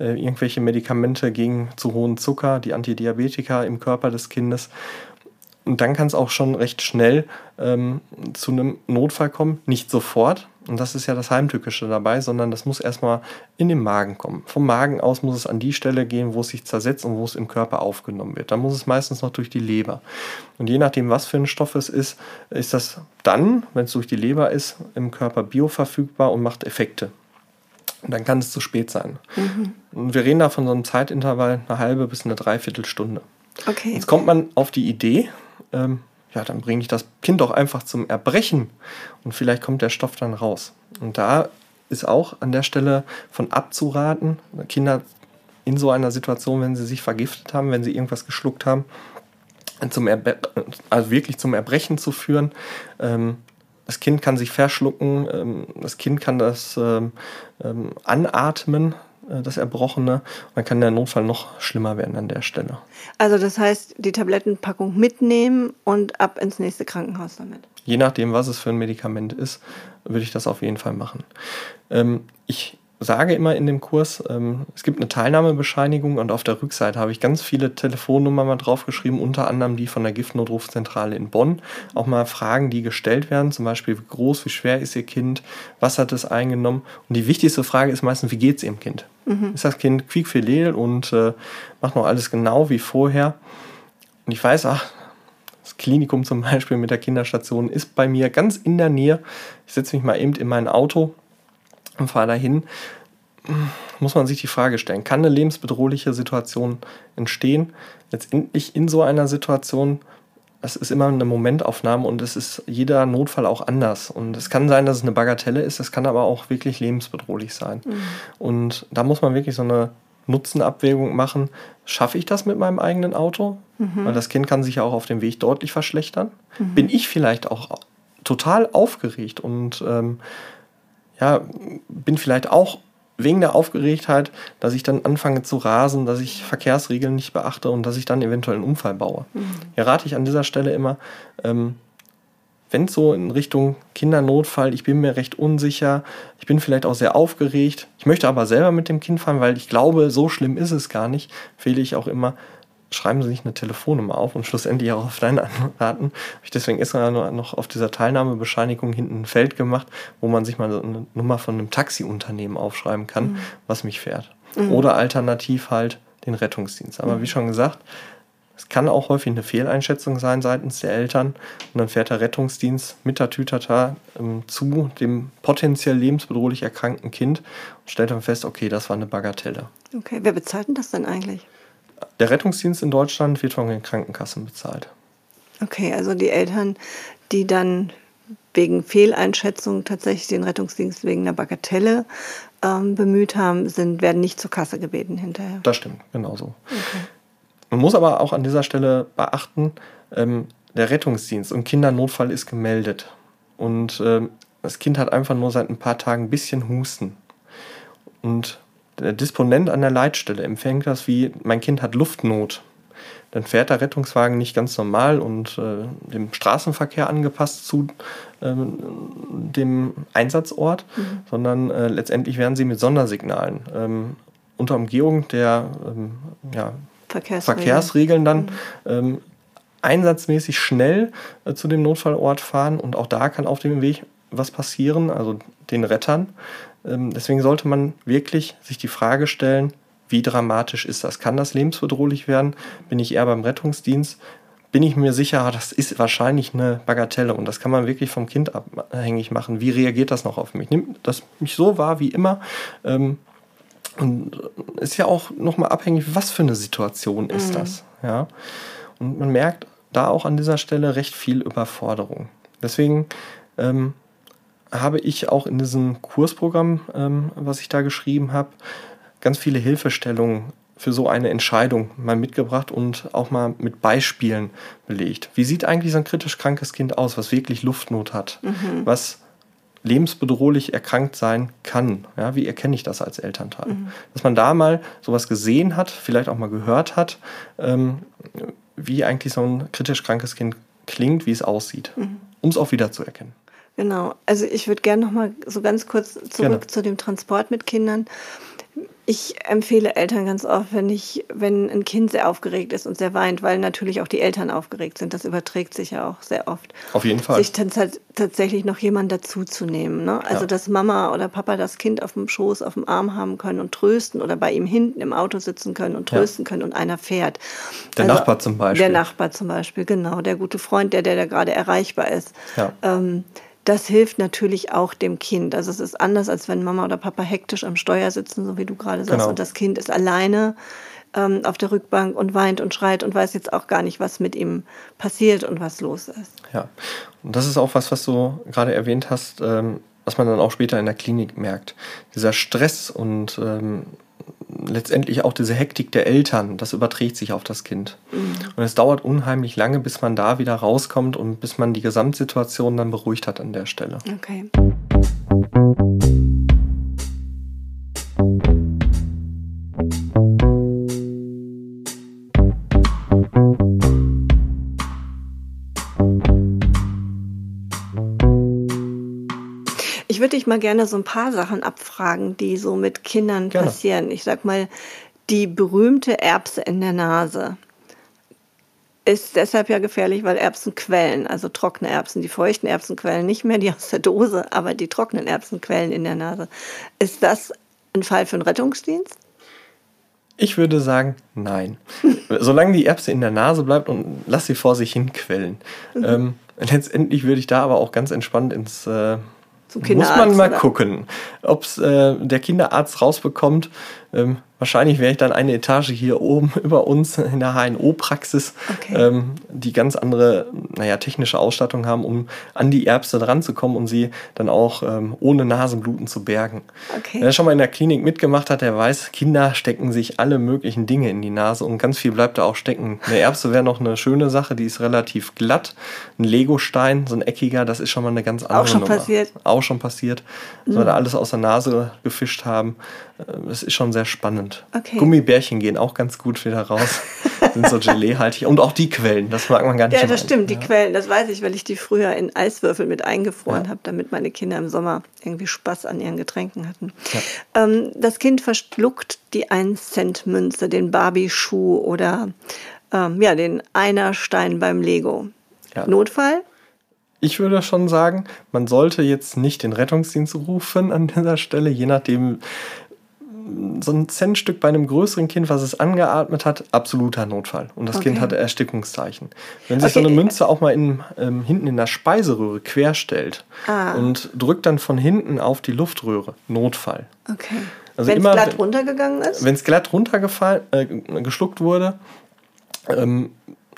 Speaker 3: äh, irgendwelche Medikamente gegen zu hohen Zucker, die Antidiabetika im Körper des Kindes. Und dann kann es auch schon recht schnell ähm, zu einem Notfall kommen. Nicht sofort. Und das ist ja das Heimtückische dabei, sondern das muss erstmal in den Magen kommen. Vom Magen aus muss es an die Stelle gehen, wo es sich zersetzt und wo es im Körper aufgenommen wird. Dann muss es meistens noch durch die Leber. Und je nachdem, was für ein Stoff es ist, ist das dann, wenn es durch die Leber ist, im Körper bioverfügbar und macht Effekte. Und dann kann es zu spät sein. Und wir reden da von so einem Zeitintervall, eine halbe bis eine Dreiviertelstunde.
Speaker 2: okay.
Speaker 3: Jetzt kommt man auf die Idee, ähm, ja, dann bringe ich das Kind doch einfach zum Erbrechen und vielleicht kommt der Stoff dann raus. Und da ist auch an der Stelle von abzuraten, Kinder in so einer Situation, wenn sie sich vergiftet haben, wenn sie irgendwas geschluckt haben, zum Erbe also wirklich zum Erbrechen zu führen. Ähm, das Kind kann sich verschlucken, ähm, das Kind kann das ähm, ähm, anatmen, das Erbrochene. Und dann kann der Notfall noch schlimmer werden an der Stelle.
Speaker 2: Also das heißt, die Tablettenpackung mitnehmen und ab ins nächste Krankenhaus damit.
Speaker 3: Je nachdem, was es für ein Medikament ist, würde ich das auf jeden Fall machen. Ähm, ich sage immer in dem Kurs, ähm, es gibt eine Teilnahmebescheinigung und auf der Rückseite habe ich ganz viele Telefonnummern mal draufgeschrieben, unter anderem die von der Giftnotrufzentrale in Bonn. Auch mal Fragen, die gestellt werden, zum Beispiel, wie groß, wie schwer ist Ihr Kind, was hat es eingenommen? Und die wichtigste Frage ist meistens, wie geht es Ihrem Kind? Ist das Kind quiekfidel und äh, macht noch alles genau wie vorher? Und ich weiß, ach, das Klinikum zum Beispiel mit der Kinderstation ist bei mir ganz in der Nähe. Ich setze mich mal eben in mein Auto und fahre dahin. Muss man sich die Frage stellen, kann eine lebensbedrohliche Situation entstehen? Letztendlich in so einer Situation, es ist immer eine Momentaufnahme und es ist jeder Notfall auch anders. Und es kann sein, dass es eine Bagatelle ist, es kann aber auch wirklich lebensbedrohlich sein. Und da muss man wirklich so eine Nutzenabwägung machen. Schaffe ich das mit meinem eigenen Auto? Weil das Kind kann sich ja auch auf dem Weg deutlich verschlechtern. Bin ich vielleicht auch total aufgeregt und ähm, ja, bin vielleicht auch wegen der Aufgeregtheit, dass ich dann anfange zu rasen, dass ich Verkehrsregeln nicht beachte und dass ich dann eventuell einen Unfall baue. Hier rate ich an dieser Stelle immer, ähm, wenn es so in Richtung Kindernotfall, ich bin mir recht unsicher, ich bin vielleicht auch sehr aufgeregt, ich möchte aber selber mit dem Kind fahren, weil ich glaube, so schlimm ist es gar nicht, fehle ich auch immer, schreiben Sie sich eine Telefonnummer auf und schlussendlich auch auf deine Anraten. Habe ich deswegen extra nur noch auf dieser Teilnahmebescheinigung hinten ein Feld gemacht, wo man sich mal eine Nummer von einem Taxiunternehmen aufschreiben kann, was mich fährt. Oder alternativ halt den Rettungsdienst. Aber wie schon gesagt, es kann auch häufig eine Fehleinschätzung sein seitens der Eltern. Und dann fährt der Rettungsdienst mit der Tütata ähm, zu dem potenziell lebensbedrohlich erkrankten Kind und stellt dann fest, okay, das war eine Bagatelle.
Speaker 2: Okay, wer bezahlt denn das denn eigentlich?
Speaker 3: Der Rettungsdienst in Deutschland wird von den Krankenkassen bezahlt.
Speaker 2: Okay, also die Eltern, die dann wegen Fehleinschätzung tatsächlich den Rettungsdienst wegen einer Bagatelle ähm, bemüht haben, sind, werden nicht zur Kasse gebeten hinterher.
Speaker 3: Das stimmt, genauso. man muss aber auch an dieser Stelle beachten, ähm, der Rettungsdienst und Kindernotfall ist gemeldet. Und ähm, das Kind hat einfach nur seit ein paar Tagen ein bisschen Husten. Und der Disponent an der Leitstelle empfängt das wie, mein Kind hat Luftnot. Dann fährt der Rettungswagen nicht ganz normal und äh, dem Straßenverkehr angepasst zu äh, dem Einsatzort, mhm. sondern äh, letztendlich werden sie mit Sondersignalen ähm, unter Umgehung der ähm, ja, Verkehrsregeln. Verkehrsregeln, dann mhm. ähm, einsatzmäßig schnell äh, zu dem Notfallort fahren und auch da kann auf dem Weg was passieren, also den Rettern. Ähm, deswegen sollte man wirklich sich die Frage stellen, wie dramatisch ist das? Kann das lebensbedrohlich werden? Bin ich eher beim Rettungsdienst? Bin ich mir sicher, das ist wahrscheinlich eine Bagatelle und das kann man wirklich vom Kind abhängig machen. Wie reagiert das noch auf mich? Nimmt das mich so wahr wie immer? Ähm, und ist ja auch nochmal abhängig, was für eine Situation ist mhm. das. Ja? Und man merkt da auch an dieser Stelle recht viel Überforderung. Deswegen ähm, habe ich auch in diesem Kursprogramm, ähm, was ich da geschrieben habe, ganz viele Hilfestellungen für so eine Entscheidung mal mitgebracht und auch mal mit Beispielen belegt. Wie sieht eigentlich so ein kritisch krankes Kind aus, was wirklich Luftnot hat, mhm. was lebensbedrohlich erkrankt sein kann. Ja, wie erkenne ich das als Elternteil? Mhm. Dass man da mal sowas gesehen hat, vielleicht auch mal gehört hat, ähm, wie eigentlich so ein kritisch krankes Kind klingt, wie es aussieht, mhm. um es auch wieder zu erkennen.
Speaker 2: Genau, also ich würde gerne noch mal so ganz kurz zurück Gerne. zu dem Transport mit Kindern. Ich empfehle Eltern ganz oft, wenn ich, wenn ein Kind sehr aufgeregt ist und sehr weint, weil natürlich auch die Eltern aufgeregt sind, das überträgt sich ja auch sehr oft.
Speaker 3: Auf jeden Fall.
Speaker 2: Sich dann tatsächlich noch jemand dazuzunehmen. Ne? Also, ja. dass Mama oder Papa das Kind auf dem Schoß, auf dem Arm haben können und trösten oder bei ihm hinten im Auto sitzen können und trösten ja. können und einer fährt.
Speaker 3: Der also, Nachbar zum Beispiel.
Speaker 2: Der Nachbar zum Beispiel, genau. Der gute Freund, der, der da gerade erreichbar ist. Ja. Ähm, das hilft natürlich auch dem Kind. Also es ist anders, als wenn Mama oder Papa hektisch am Steuer sitzen, so wie du gerade sagst, genau. und das Kind ist alleine ähm, auf der Rückbank und weint und schreit und weiß jetzt auch gar nicht, was mit ihm passiert und was los ist.
Speaker 3: Ja, und das ist auch was, was du gerade erwähnt hast, ähm, was man dann auch später in der Klinik merkt. Dieser Stress und ähm, letztendlich auch diese Hektik der Eltern, das überträgt sich auf das Kind. Mhm. Und es dauert unheimlich lange, bis man da wieder rauskommt und bis man die Gesamtsituation dann beruhigt hat an der Stelle.
Speaker 2: Okay. Dich mal gerne so ein paar Sachen abfragen, die so mit Kindern gerne. passieren. Ich sag mal, die berühmte Erbse in der Nase ist deshalb ja gefährlich, weil Erbsen quellen, also trockene Erbsen. Die feuchten Erbsen quellen nicht mehr, die aus der Dose, aber die trockenen Erbsen quellen in der Nase. Ist das ein Fall für einen Rettungsdienst?
Speaker 3: Ich würde sagen, nein. Solange die Erbse in der Nase bleibt und lass sie vor sich hin quellen. Mhm. Ähm, letztendlich würde ich da aber auch ganz entspannt ins äh, muss man mal oder? gucken, ob äh, der Kinderarzt rausbekommt, ähm, Wahrscheinlich wäre ich dann eine Etage hier oben über uns in der HNO-Praxis, okay. ähm, die ganz andere, naja, technische Ausstattung haben, um an die Erbse dran zu kommen und sie dann auch ähm, ohne Nasenbluten zu bergen. Okay. Wer schon mal in der Klinik mitgemacht hat, der weiß, Kinder stecken sich alle möglichen Dinge in die Nase und ganz viel bleibt da auch stecken. Eine Erbse wäre noch eine schöne Sache, die ist relativ glatt. Ein Legostein, so ein eckiger, das ist schon mal eine ganz andere
Speaker 2: Auch schon Nummer. passiert.
Speaker 3: Auch schon passiert. Mhm. So wir da alles aus der Nase gefischt haben. Äh, das ist schon sehr spannend. Okay. Gummibärchen gehen auch ganz gut wieder raus. Sind so Gelee-haltig. Und auch die Quellen, das mag man gar nicht.
Speaker 2: Ja, das stimmt, ja. die Quellen, das weiß ich, weil ich die früher in Eiswürfel mit eingefroren ja. habe, damit meine Kinder im Sommer irgendwie Spaß an ihren Getränken hatten. Ja. Ähm, das Kind verschluckt die 1-Cent-Münze, den Barbie-Schuh oder ähm, ja, den Einerstein beim Lego. Notfall?
Speaker 3: Ich würde schon sagen, man sollte jetzt nicht den Rettungsdienst rufen an dieser Stelle, je nachdem, so ein Centstück bei einem größeren Kind, was es angeatmet hat, absoluter Notfall. Und das okay. Kind hatte Erstickungszeichen. Wenn sich okay. so eine Münze auch mal in, ähm, hinten in der Speiseröhre querstellt ah. und drückt dann von hinten auf die Luftröhre, Notfall.
Speaker 2: Okay. Also wenn es glatt runtergegangen ist?
Speaker 3: Wenn es glatt runtergefallen, äh, geschluckt wurde, ähm,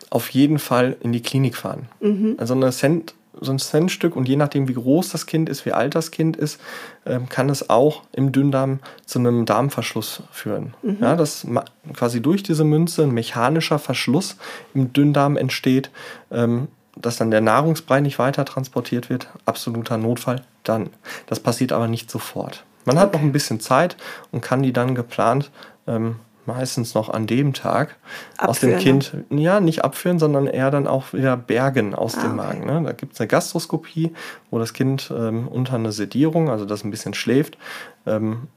Speaker 3: auf jeden Fall in die Klinik fahren. Mhm. Also eine Cent so ein Centstück und je nachdem, wie groß das Kind ist, wie alt das Kind ist, ähm, kann es auch im Dünndarm zu einem Darmverschluss führen. Mhm. Ja, dass quasi durch diese Münze ein mechanischer Verschluss im Dünndarm entsteht, ähm, dass dann der Nahrungsbrei nicht weiter transportiert wird. Absoluter Notfall dann. Das passiert aber nicht sofort. Man hat noch ein bisschen Zeit und kann die dann geplant ähm, meistens noch an dem Tag abführen, aus dem Kind, ja, nicht abführen, sondern eher dann auch wieder bergen aus ah, dem Magen. Ne? Da gibt es eine Gastroskopie, wo das Kind ähm, unter eine Sedierung, also das ein bisschen schläft, ähm,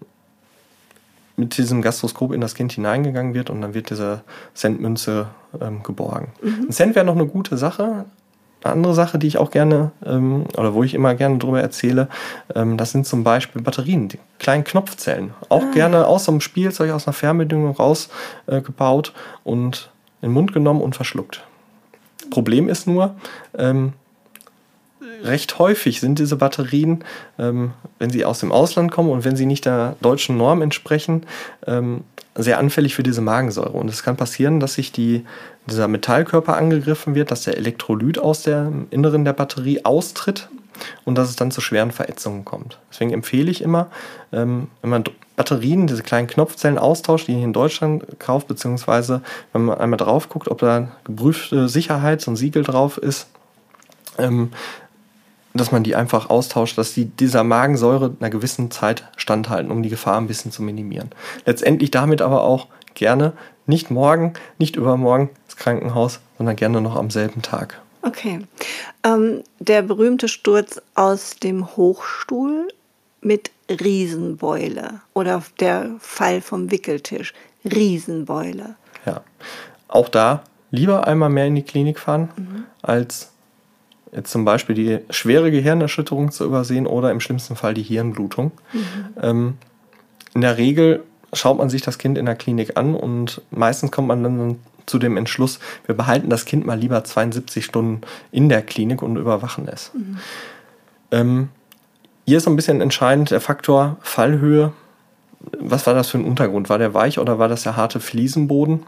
Speaker 3: mit diesem Gastroskop in das Kind hineingegangen wird und dann wird diese Centmünze ähm, geborgen. Mhm. Ein Cent wäre noch eine gute Sache, eine andere Sache, die ich auch gerne ähm, oder wo ich immer gerne drüber erzähle, ähm, das sind zum Beispiel Batterien, die kleinen Knopfzellen. Auch ah. gerne aus einem Spielzeug, aus einer Fernbedienung rausgebaut äh, und in den Mund genommen und verschluckt. Problem ist nur, ähm, recht häufig sind diese Batterien, ähm, wenn sie aus dem Ausland kommen und wenn sie nicht der deutschen Norm entsprechen, ähm, sehr anfällig für diese Magensäure. Und es kann passieren, dass sich die, dieser Metallkörper angegriffen wird, dass der Elektrolyt aus dem Inneren der Batterie austritt und dass es dann zu schweren Verätzungen kommt. Deswegen empfehle ich immer, ähm, wenn man Batterien, diese kleinen Knopfzellen austauscht, die ihr in Deutschland kauft, beziehungsweise wenn man einmal drauf guckt, ob da geprüfte Sicherheits- und Siegel drauf ist, ähm, dass man die einfach austauscht, dass die dieser Magensäure einer gewissen Zeit standhalten, um die Gefahr ein bisschen zu minimieren. Letztendlich damit aber auch gerne nicht morgen, nicht übermorgen ins Krankenhaus, sondern gerne noch am selben Tag.
Speaker 2: Okay. Ähm, der berühmte Sturz aus dem Hochstuhl mit Riesenbeule oder der Fall vom Wickeltisch. Riesenbeule.
Speaker 3: Ja. Auch da lieber einmal mehr in die Klinik fahren, mhm. als jetzt zum Beispiel die schwere Gehirnerschütterung zu übersehen oder im schlimmsten Fall die Hirnblutung. Mhm. Ähm, in der Regel schaut man sich das Kind in der Klinik an und meistens kommt man dann zu dem Entschluss, wir behalten das Kind mal lieber 72 Stunden in der Klinik und überwachen es. Mhm. Ähm, hier ist so ein bisschen entscheidend der Faktor Fallhöhe. Was war das für ein Untergrund? War der weich oder war das der harte Fliesenboden?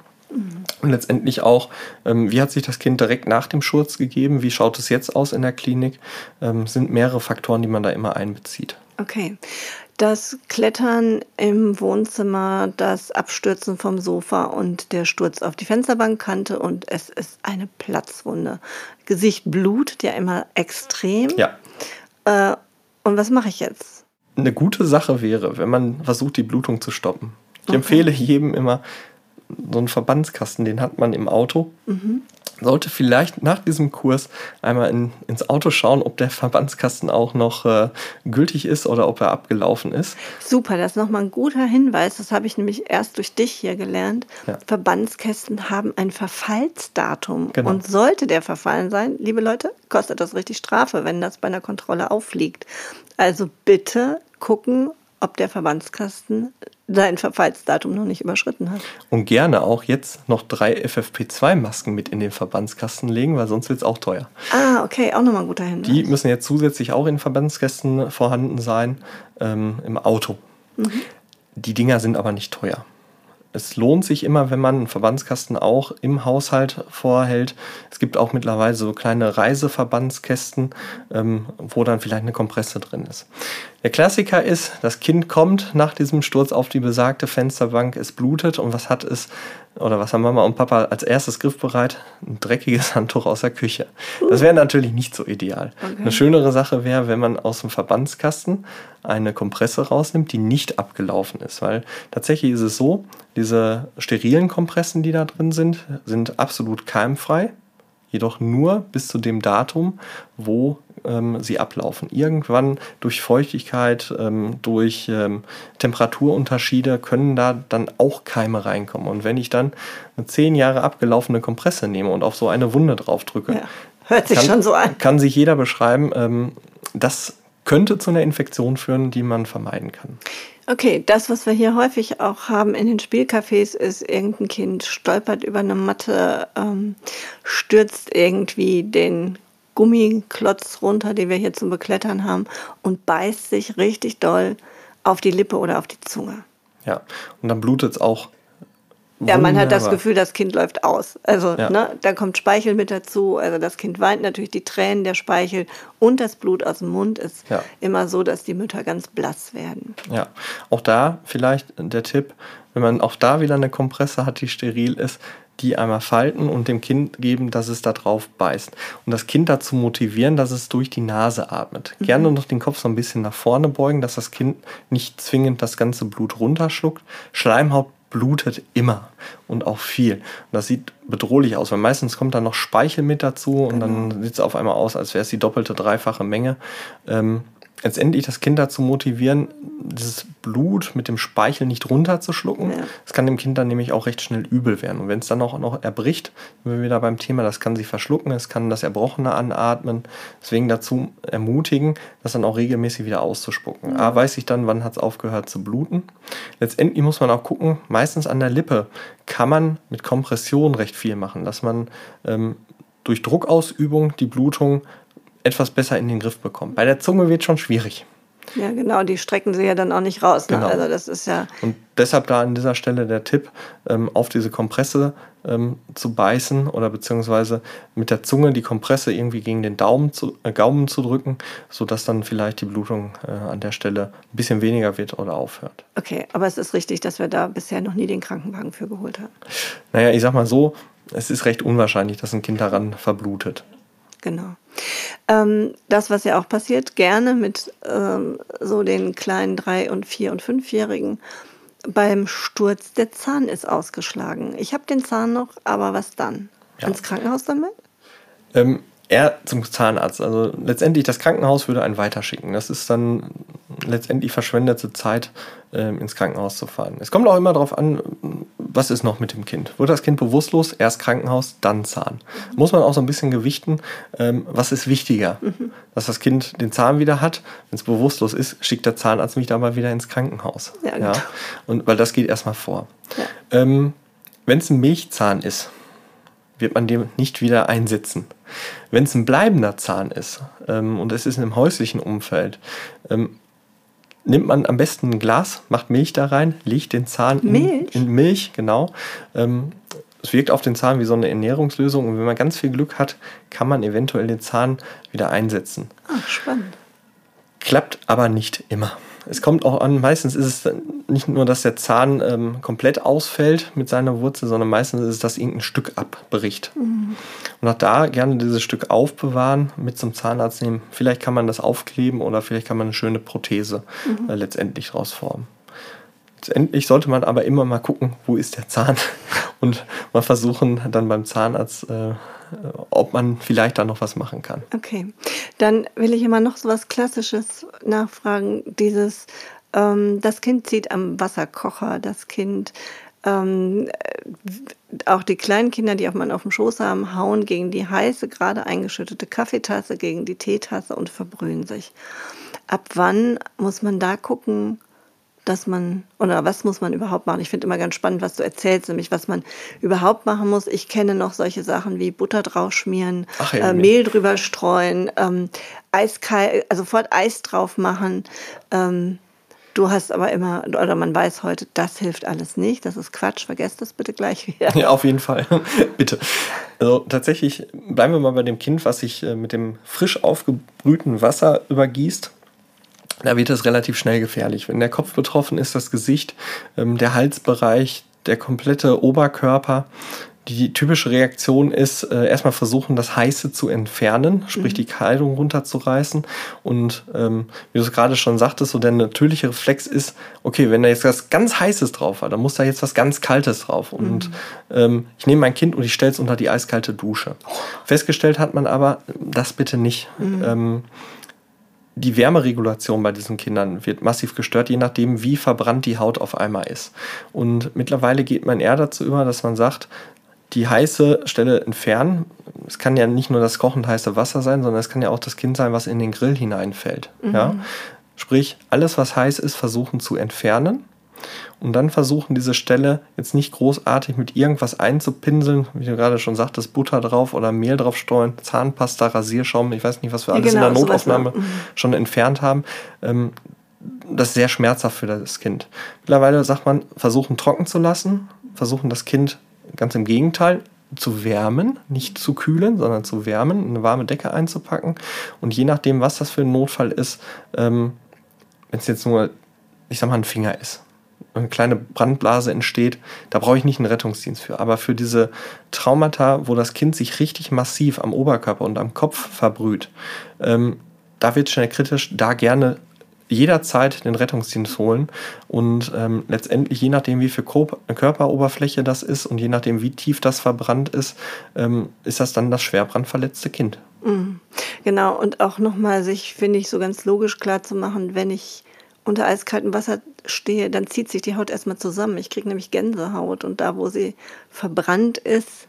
Speaker 3: Und letztendlich auch, ähm, wie hat sich das Kind direkt nach dem Schurz gegeben? Wie schaut es jetzt aus in der Klinik? Ähm, sind mehrere Faktoren, die man da immer einbezieht.
Speaker 2: Okay. Das Klettern im Wohnzimmer, das Abstürzen vom Sofa und der Sturz auf die Fensterbankkante und es ist eine Platzwunde. Gesicht blutet ja immer extrem.
Speaker 3: Ja.
Speaker 2: Äh, und was mache ich jetzt?
Speaker 3: Eine gute Sache wäre, wenn man versucht, die Blutung zu stoppen. Ich okay. empfehle jedem immer, so einen Verbandskasten, den hat man im Auto. Mhm. Sollte vielleicht nach diesem Kurs einmal in, ins Auto schauen, ob der Verbandskasten auch noch äh, gültig ist oder ob er abgelaufen ist.
Speaker 2: Super, das ist nochmal ein guter Hinweis. Das habe ich nämlich erst durch dich hier gelernt. Ja. Verbandskästen haben ein Verfallsdatum. Genau. Und sollte der verfallen sein, liebe Leute, kostet das richtig Strafe, wenn das bei einer Kontrolle auffliegt. Also bitte gucken, ob der Verbandskasten sein Verfallsdatum noch nicht überschritten hat.
Speaker 3: Und gerne auch jetzt noch drei FFP2-Masken mit in den Verbandskasten legen, weil sonst wird es auch teuer.
Speaker 2: Ah, okay, auch nochmal ein guter Hinweis.
Speaker 3: Die müssen jetzt zusätzlich auch in Verbandskästen vorhanden sein ähm, im Auto. Mhm. Die Dinger sind aber nicht teuer es lohnt sich immer, wenn man einen Verbandskasten auch im Haushalt vorhält. Es gibt auch mittlerweile so kleine Reiseverbandskästen, ähm, wo dann vielleicht eine Kompresse drin ist. Der Klassiker ist, das Kind kommt nach diesem Sturz auf die besagte Fensterbank, es blutet und was hat es, oder was haben Mama und Papa als erstes griffbereit? Ein dreckiges Handtuch aus der Küche. Das wäre natürlich nicht so ideal. Okay. Eine schönere Sache wäre, wenn man aus dem Verbandskasten eine Kompresse rausnimmt, die nicht abgelaufen ist, weil tatsächlich ist es so, diese sterilen Kompressen, die da drin sind, sind absolut keimfrei jedoch nur bis zu dem Datum, wo ähm, sie ablaufen. Irgendwann durch Feuchtigkeit, ähm, durch ähm, Temperaturunterschiede können da dann auch Keime reinkommen. Und wenn ich dann eine zehn Jahre abgelaufene Kompresse nehme und auf so eine Wunde drauf drücke, ja,
Speaker 2: hört sich
Speaker 3: kann,
Speaker 2: schon so an.
Speaker 3: Kann sich jeder beschreiben, ähm, das könnte zu einer Infektion führen, die man vermeiden kann.
Speaker 2: Okay, das, was wir hier häufig auch haben in den Spielcafés, ist, irgendein Kind stolpert über eine Matte, ähm, stürzt irgendwie den Gummiklotz runter, den wir hier zum Beklettern haben, und beißt sich richtig doll auf die Lippe oder auf die Zunge.
Speaker 3: Ja, und dann blutet es auch
Speaker 2: Ja, man hat das Gefühl, das Kind läuft aus. Also ja. ne, da kommt Speichel mit dazu. Also das Kind weint natürlich die Tränen, der Speichel und das Blut aus dem Mund ist ja. immer so, dass die Mütter ganz blass werden.
Speaker 3: Ja, auch da vielleicht der Tipp, wenn man auch da wieder eine Kompresse hat, die steril ist, die einmal falten und dem Kind geben, dass es da drauf beißt. Und das Kind dazu motivieren, dass es durch die Nase atmet. Mhm. Gerne noch den Kopf so ein bisschen nach vorne beugen, dass das Kind nicht zwingend das ganze Blut runterschluckt. Schleimhaut blutet immer und auch viel. Und das sieht bedrohlich aus, weil meistens kommt da noch Speichel mit dazu und genau. dann sieht es auf einmal aus, als wäre es die doppelte, dreifache Menge. Ähm, letztendlich das Kind dazu motivieren, dieses Blut mit dem Speichel nicht runterzuschlucken. Ja. Das kann dem Kind dann nämlich auch recht schnell übel werden. Und wenn es dann auch noch erbricht, sind wir wieder beim Thema, das kann sich verschlucken, es kann das Erbrochene anatmen. Deswegen dazu ermutigen, das dann auch regelmäßig wieder auszuspucken. Mhm. A, weiß ich dann, wann hat es aufgehört zu bluten. Letztendlich muss man auch gucken, meistens an der Lippe kann man mit Kompression recht viel machen, dass man ähm, durch Druckausübung die Blutung etwas besser in den Griff bekommen. Bei der Zunge wird schon schwierig.
Speaker 2: Ja, genau, die strecken sie ja dann auch nicht raus. Ne? Genau. Also das ist ja.
Speaker 3: Und deshalb da an dieser Stelle der Tipp, ähm, auf diese Kompresse ähm, zu beißen oder beziehungsweise mit der Zunge die Kompresse irgendwie gegen den Daumen zu, äh, Gaumen zu drücken, sodass dann vielleicht die Blutung äh, an der Stelle ein bisschen weniger wird oder aufhört.
Speaker 2: Okay, aber es ist richtig, dass wir da bisher noch nie den Krankenwagen für geholt haben.
Speaker 3: Naja, ich sag mal so, es ist recht unwahrscheinlich, dass ein Kind daran verblutet.
Speaker 2: Genau. Ähm, das, was ja auch passiert, gerne mit ähm, so den kleinen drei- und vier- und fünfjährigen, beim Sturz, der Zahn ist ausgeschlagen. Ich habe den Zahn noch, aber was dann? Ja. Ins Krankenhaus damit?
Speaker 3: Ähm, er zum Zahnarzt. Also letztendlich das Krankenhaus würde einen weiterschicken. Das ist dann letztendlich verschwendete Zeit, ähm, ins Krankenhaus zu fahren. Es kommt auch immer darauf an, was ist noch mit dem Kind. Wird das Kind bewusstlos, erst Krankenhaus, dann Zahn. Muss man auch so ein bisschen gewichten, ähm, was ist wichtiger. Mhm. Dass das Kind den Zahn wieder hat. Wenn es bewusstlos ist, schickt der Zahnarzt mich aber wieder ins Krankenhaus. Ja, genau. ja? Und weil das geht erstmal vor. Ja. Ähm, Wenn es ein Milchzahn ist, wird man den nicht wieder einsetzen. Wenn es ein bleibender Zahn ist ähm, und es ist in einem häuslichen Umfeld, ähm, nimmt man am besten ein Glas, macht Milch da rein, legt den Zahn in Milch, in Milch genau. Ähm, es wirkt auf den Zahn wie so eine Ernährungslösung und wenn man ganz viel Glück hat, kann man eventuell den Zahn wieder einsetzen.
Speaker 2: Ach, spannend.
Speaker 3: Klappt aber nicht immer es kommt auch an, meistens ist es nicht nur, dass der Zahn ähm, komplett ausfällt mit seiner Wurzel, sondern meistens ist es, dass irgendein Stück abbricht. Mhm. Und auch da gerne dieses Stück aufbewahren, mit zum Zahnarzt nehmen. Vielleicht kann man das aufkleben oder vielleicht kann man eine schöne Prothese mhm. äh, letztendlich daraus formen. Letztendlich sollte man aber immer mal gucken, wo ist der Zahn und mal versuchen, dann beim Zahnarzt äh, ob man vielleicht da noch was machen kann.
Speaker 2: Okay, dann will ich immer noch so was Klassisches nachfragen. Dieses, ähm, das Kind zieht am Wasserkocher, das Kind, ähm, auch die kleinen Kinder, die auch man auf dem Schoß haben, hauen gegen die heiße, gerade eingeschüttete Kaffeetasse, gegen die Teetasse und verbrühen sich. Ab wann muss man da gucken, dass man, oder was muss man überhaupt machen? Ich finde immer ganz spannend, was du erzählst, nämlich was man überhaupt machen muss. Ich kenne noch solche Sachen wie Butter drauf schmieren, Ach, äh, Mehl drüber streuen, ähm, eiskalt, also sofort Eis drauf machen. Ähm, du hast aber immer, oder man weiß heute, das hilft alles nicht. Das ist Quatsch, vergesst das bitte gleich wieder.
Speaker 3: Ja, auf jeden Fall. bitte. Also tatsächlich bleiben wir mal bei dem Kind, was sich äh, mit dem frisch aufgebrühten Wasser übergießt da wird es relativ schnell gefährlich. Wenn der Kopf betroffen ist, das Gesicht, ähm, der Halsbereich, der komplette Oberkörper. Die typische Reaktion ist, äh, erstmal versuchen, das Heiße zu entfernen, sprich mhm. die Kleidung runterzureißen. Und ähm, wie du es gerade schon sagtest, so der natürliche Reflex ist, okay, wenn da jetzt was ganz Heißes drauf war, dann muss da jetzt was ganz Kaltes drauf. Und mhm. ähm, ich nehme mein Kind und ich stelle es unter die eiskalte Dusche. Festgestellt hat man aber, das bitte nicht. Mhm. Ähm, die Wärmeregulation bei diesen Kindern wird massiv gestört, je nachdem, wie verbrannt die Haut auf einmal ist. Und mittlerweile geht man eher dazu über, dass man sagt, die heiße Stelle entfernen. Es kann ja nicht nur das kochend heiße Wasser sein, sondern es kann ja auch das Kind sein, was in den Grill hineinfällt. Mhm. Ja? Sprich, alles, was heiß ist, versuchen zu entfernen und dann versuchen, diese Stelle jetzt nicht großartig mit irgendwas einzupinseln, wie du gerade schon sagtest, Butter drauf oder Mehl drauf streuen, Zahnpasta, Rasierschaum, ich weiß nicht, was wir alles genau, in der genau, Notaufnahme mhm. schon entfernt haben. das ist sehr schmerzhaft für das Kind. Mittlerweile sagt man, versuchen trocken zu lassen, versuchen das Kind ganz im Gegenteil zu wärmen, nicht zu kühlen, sondern zu wärmen, eine warme Decke einzupacken. Und je nachdem, was das für ein Notfall ist, ähm, wenn es jetzt nur, ich sag mal, ein Finger ist, eine kleine Brandblase entsteht, da brauche ich nicht einen Rettungsdienst für. Aber für diese Traumata, wo das Kind sich richtig massiv am Oberkörper und am Kopf verbrüht, ähm, da wird schnell kritisch, da gerne jederzeit den Rettungsdienst holen und ähm, letztendlich je nachdem, wie viel Körperoberfläche das ist und je nachdem, wie tief das verbrannt ist, ähm, ist das dann das schwer brandverletzte Kind.
Speaker 2: Mhm. Genau, und auch nochmal sich, finde ich, so ganz logisch klar zu machen, wenn ich unter eiskaltem Wasser stehe, dann zieht sich die Haut erstmal zusammen. Ich kriege nämlich Gänsehaut und da, wo sie verbrannt ist,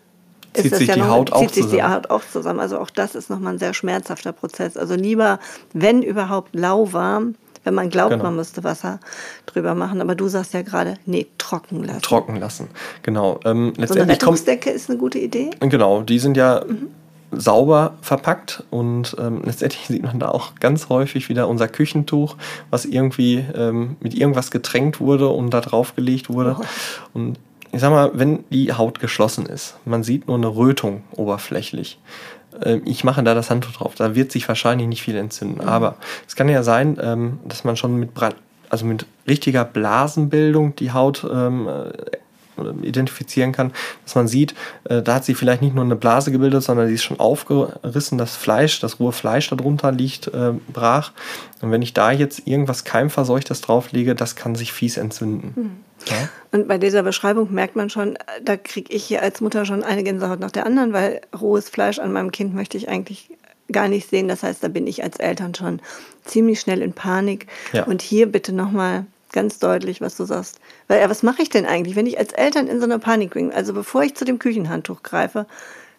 Speaker 3: zieht
Speaker 2: ist
Speaker 3: sich
Speaker 2: ja
Speaker 3: die
Speaker 2: noch,
Speaker 3: Haut
Speaker 2: zieht
Speaker 3: auch
Speaker 2: sich
Speaker 3: zusammen.
Speaker 2: die Haut auch zusammen. Also auch das ist nochmal ein sehr schmerzhafter Prozess. Also lieber, wenn überhaupt, lauwarm, wenn man glaubt,
Speaker 3: Genau.
Speaker 2: man müsste Wasser drüber machen. Aber du sagst ja gerade, nee, trocken lassen.
Speaker 3: Trocken lassen. Genau. Ähm,
Speaker 2: so eine
Speaker 3: letztendlich kommt,
Speaker 2: Rettungsdecke ist eine gute Idee.
Speaker 3: Genau, die sind ja sauber verpackt und ähm, letztendlich sieht man da auch ganz häufig wieder unser Küchentuch, was irgendwie ähm, mit irgendwas getränkt wurde und da draufgelegt wurde. Und ich sag mal, wenn die Haut geschlossen ist, man sieht nur eine Rötung oberflächlich. Ähm, ich mache da das Handtuch drauf, da wird sich wahrscheinlich nicht viel entzünden. Aber es kann ja sein, ähm, dass man schon mit Brand, also mit richtiger Blasenbildung die Haut ähm, äh, identifizieren kann, dass man sieht, äh, da hat sie vielleicht nicht nur eine Blase gebildet, sondern sie ist schon aufgerissen, das Fleisch, das rohe Fleisch darunter liegt äh, brach. Und wenn ich da jetzt irgendwas Keimverseuchtes drauflege, das kann sich fies entzünden. Ja?
Speaker 2: Und bei dieser Beschreibung merkt man schon, da kriege ich hier als Mutter schon eine Gänsehaut nach der anderen, weil rohes Fleisch an meinem Kind möchte ich eigentlich gar nicht sehen. Das heißt, da bin ich als Eltern schon ziemlich schnell in Panik.
Speaker 3: Ja.
Speaker 2: Und hier bitte nochmal ganz deutlich, was du sagst. Weil, ja, was mache ich denn eigentlich, wenn ich als Eltern in so einer Panik bin? Also bevor ich zu dem Küchenhandtuch greife,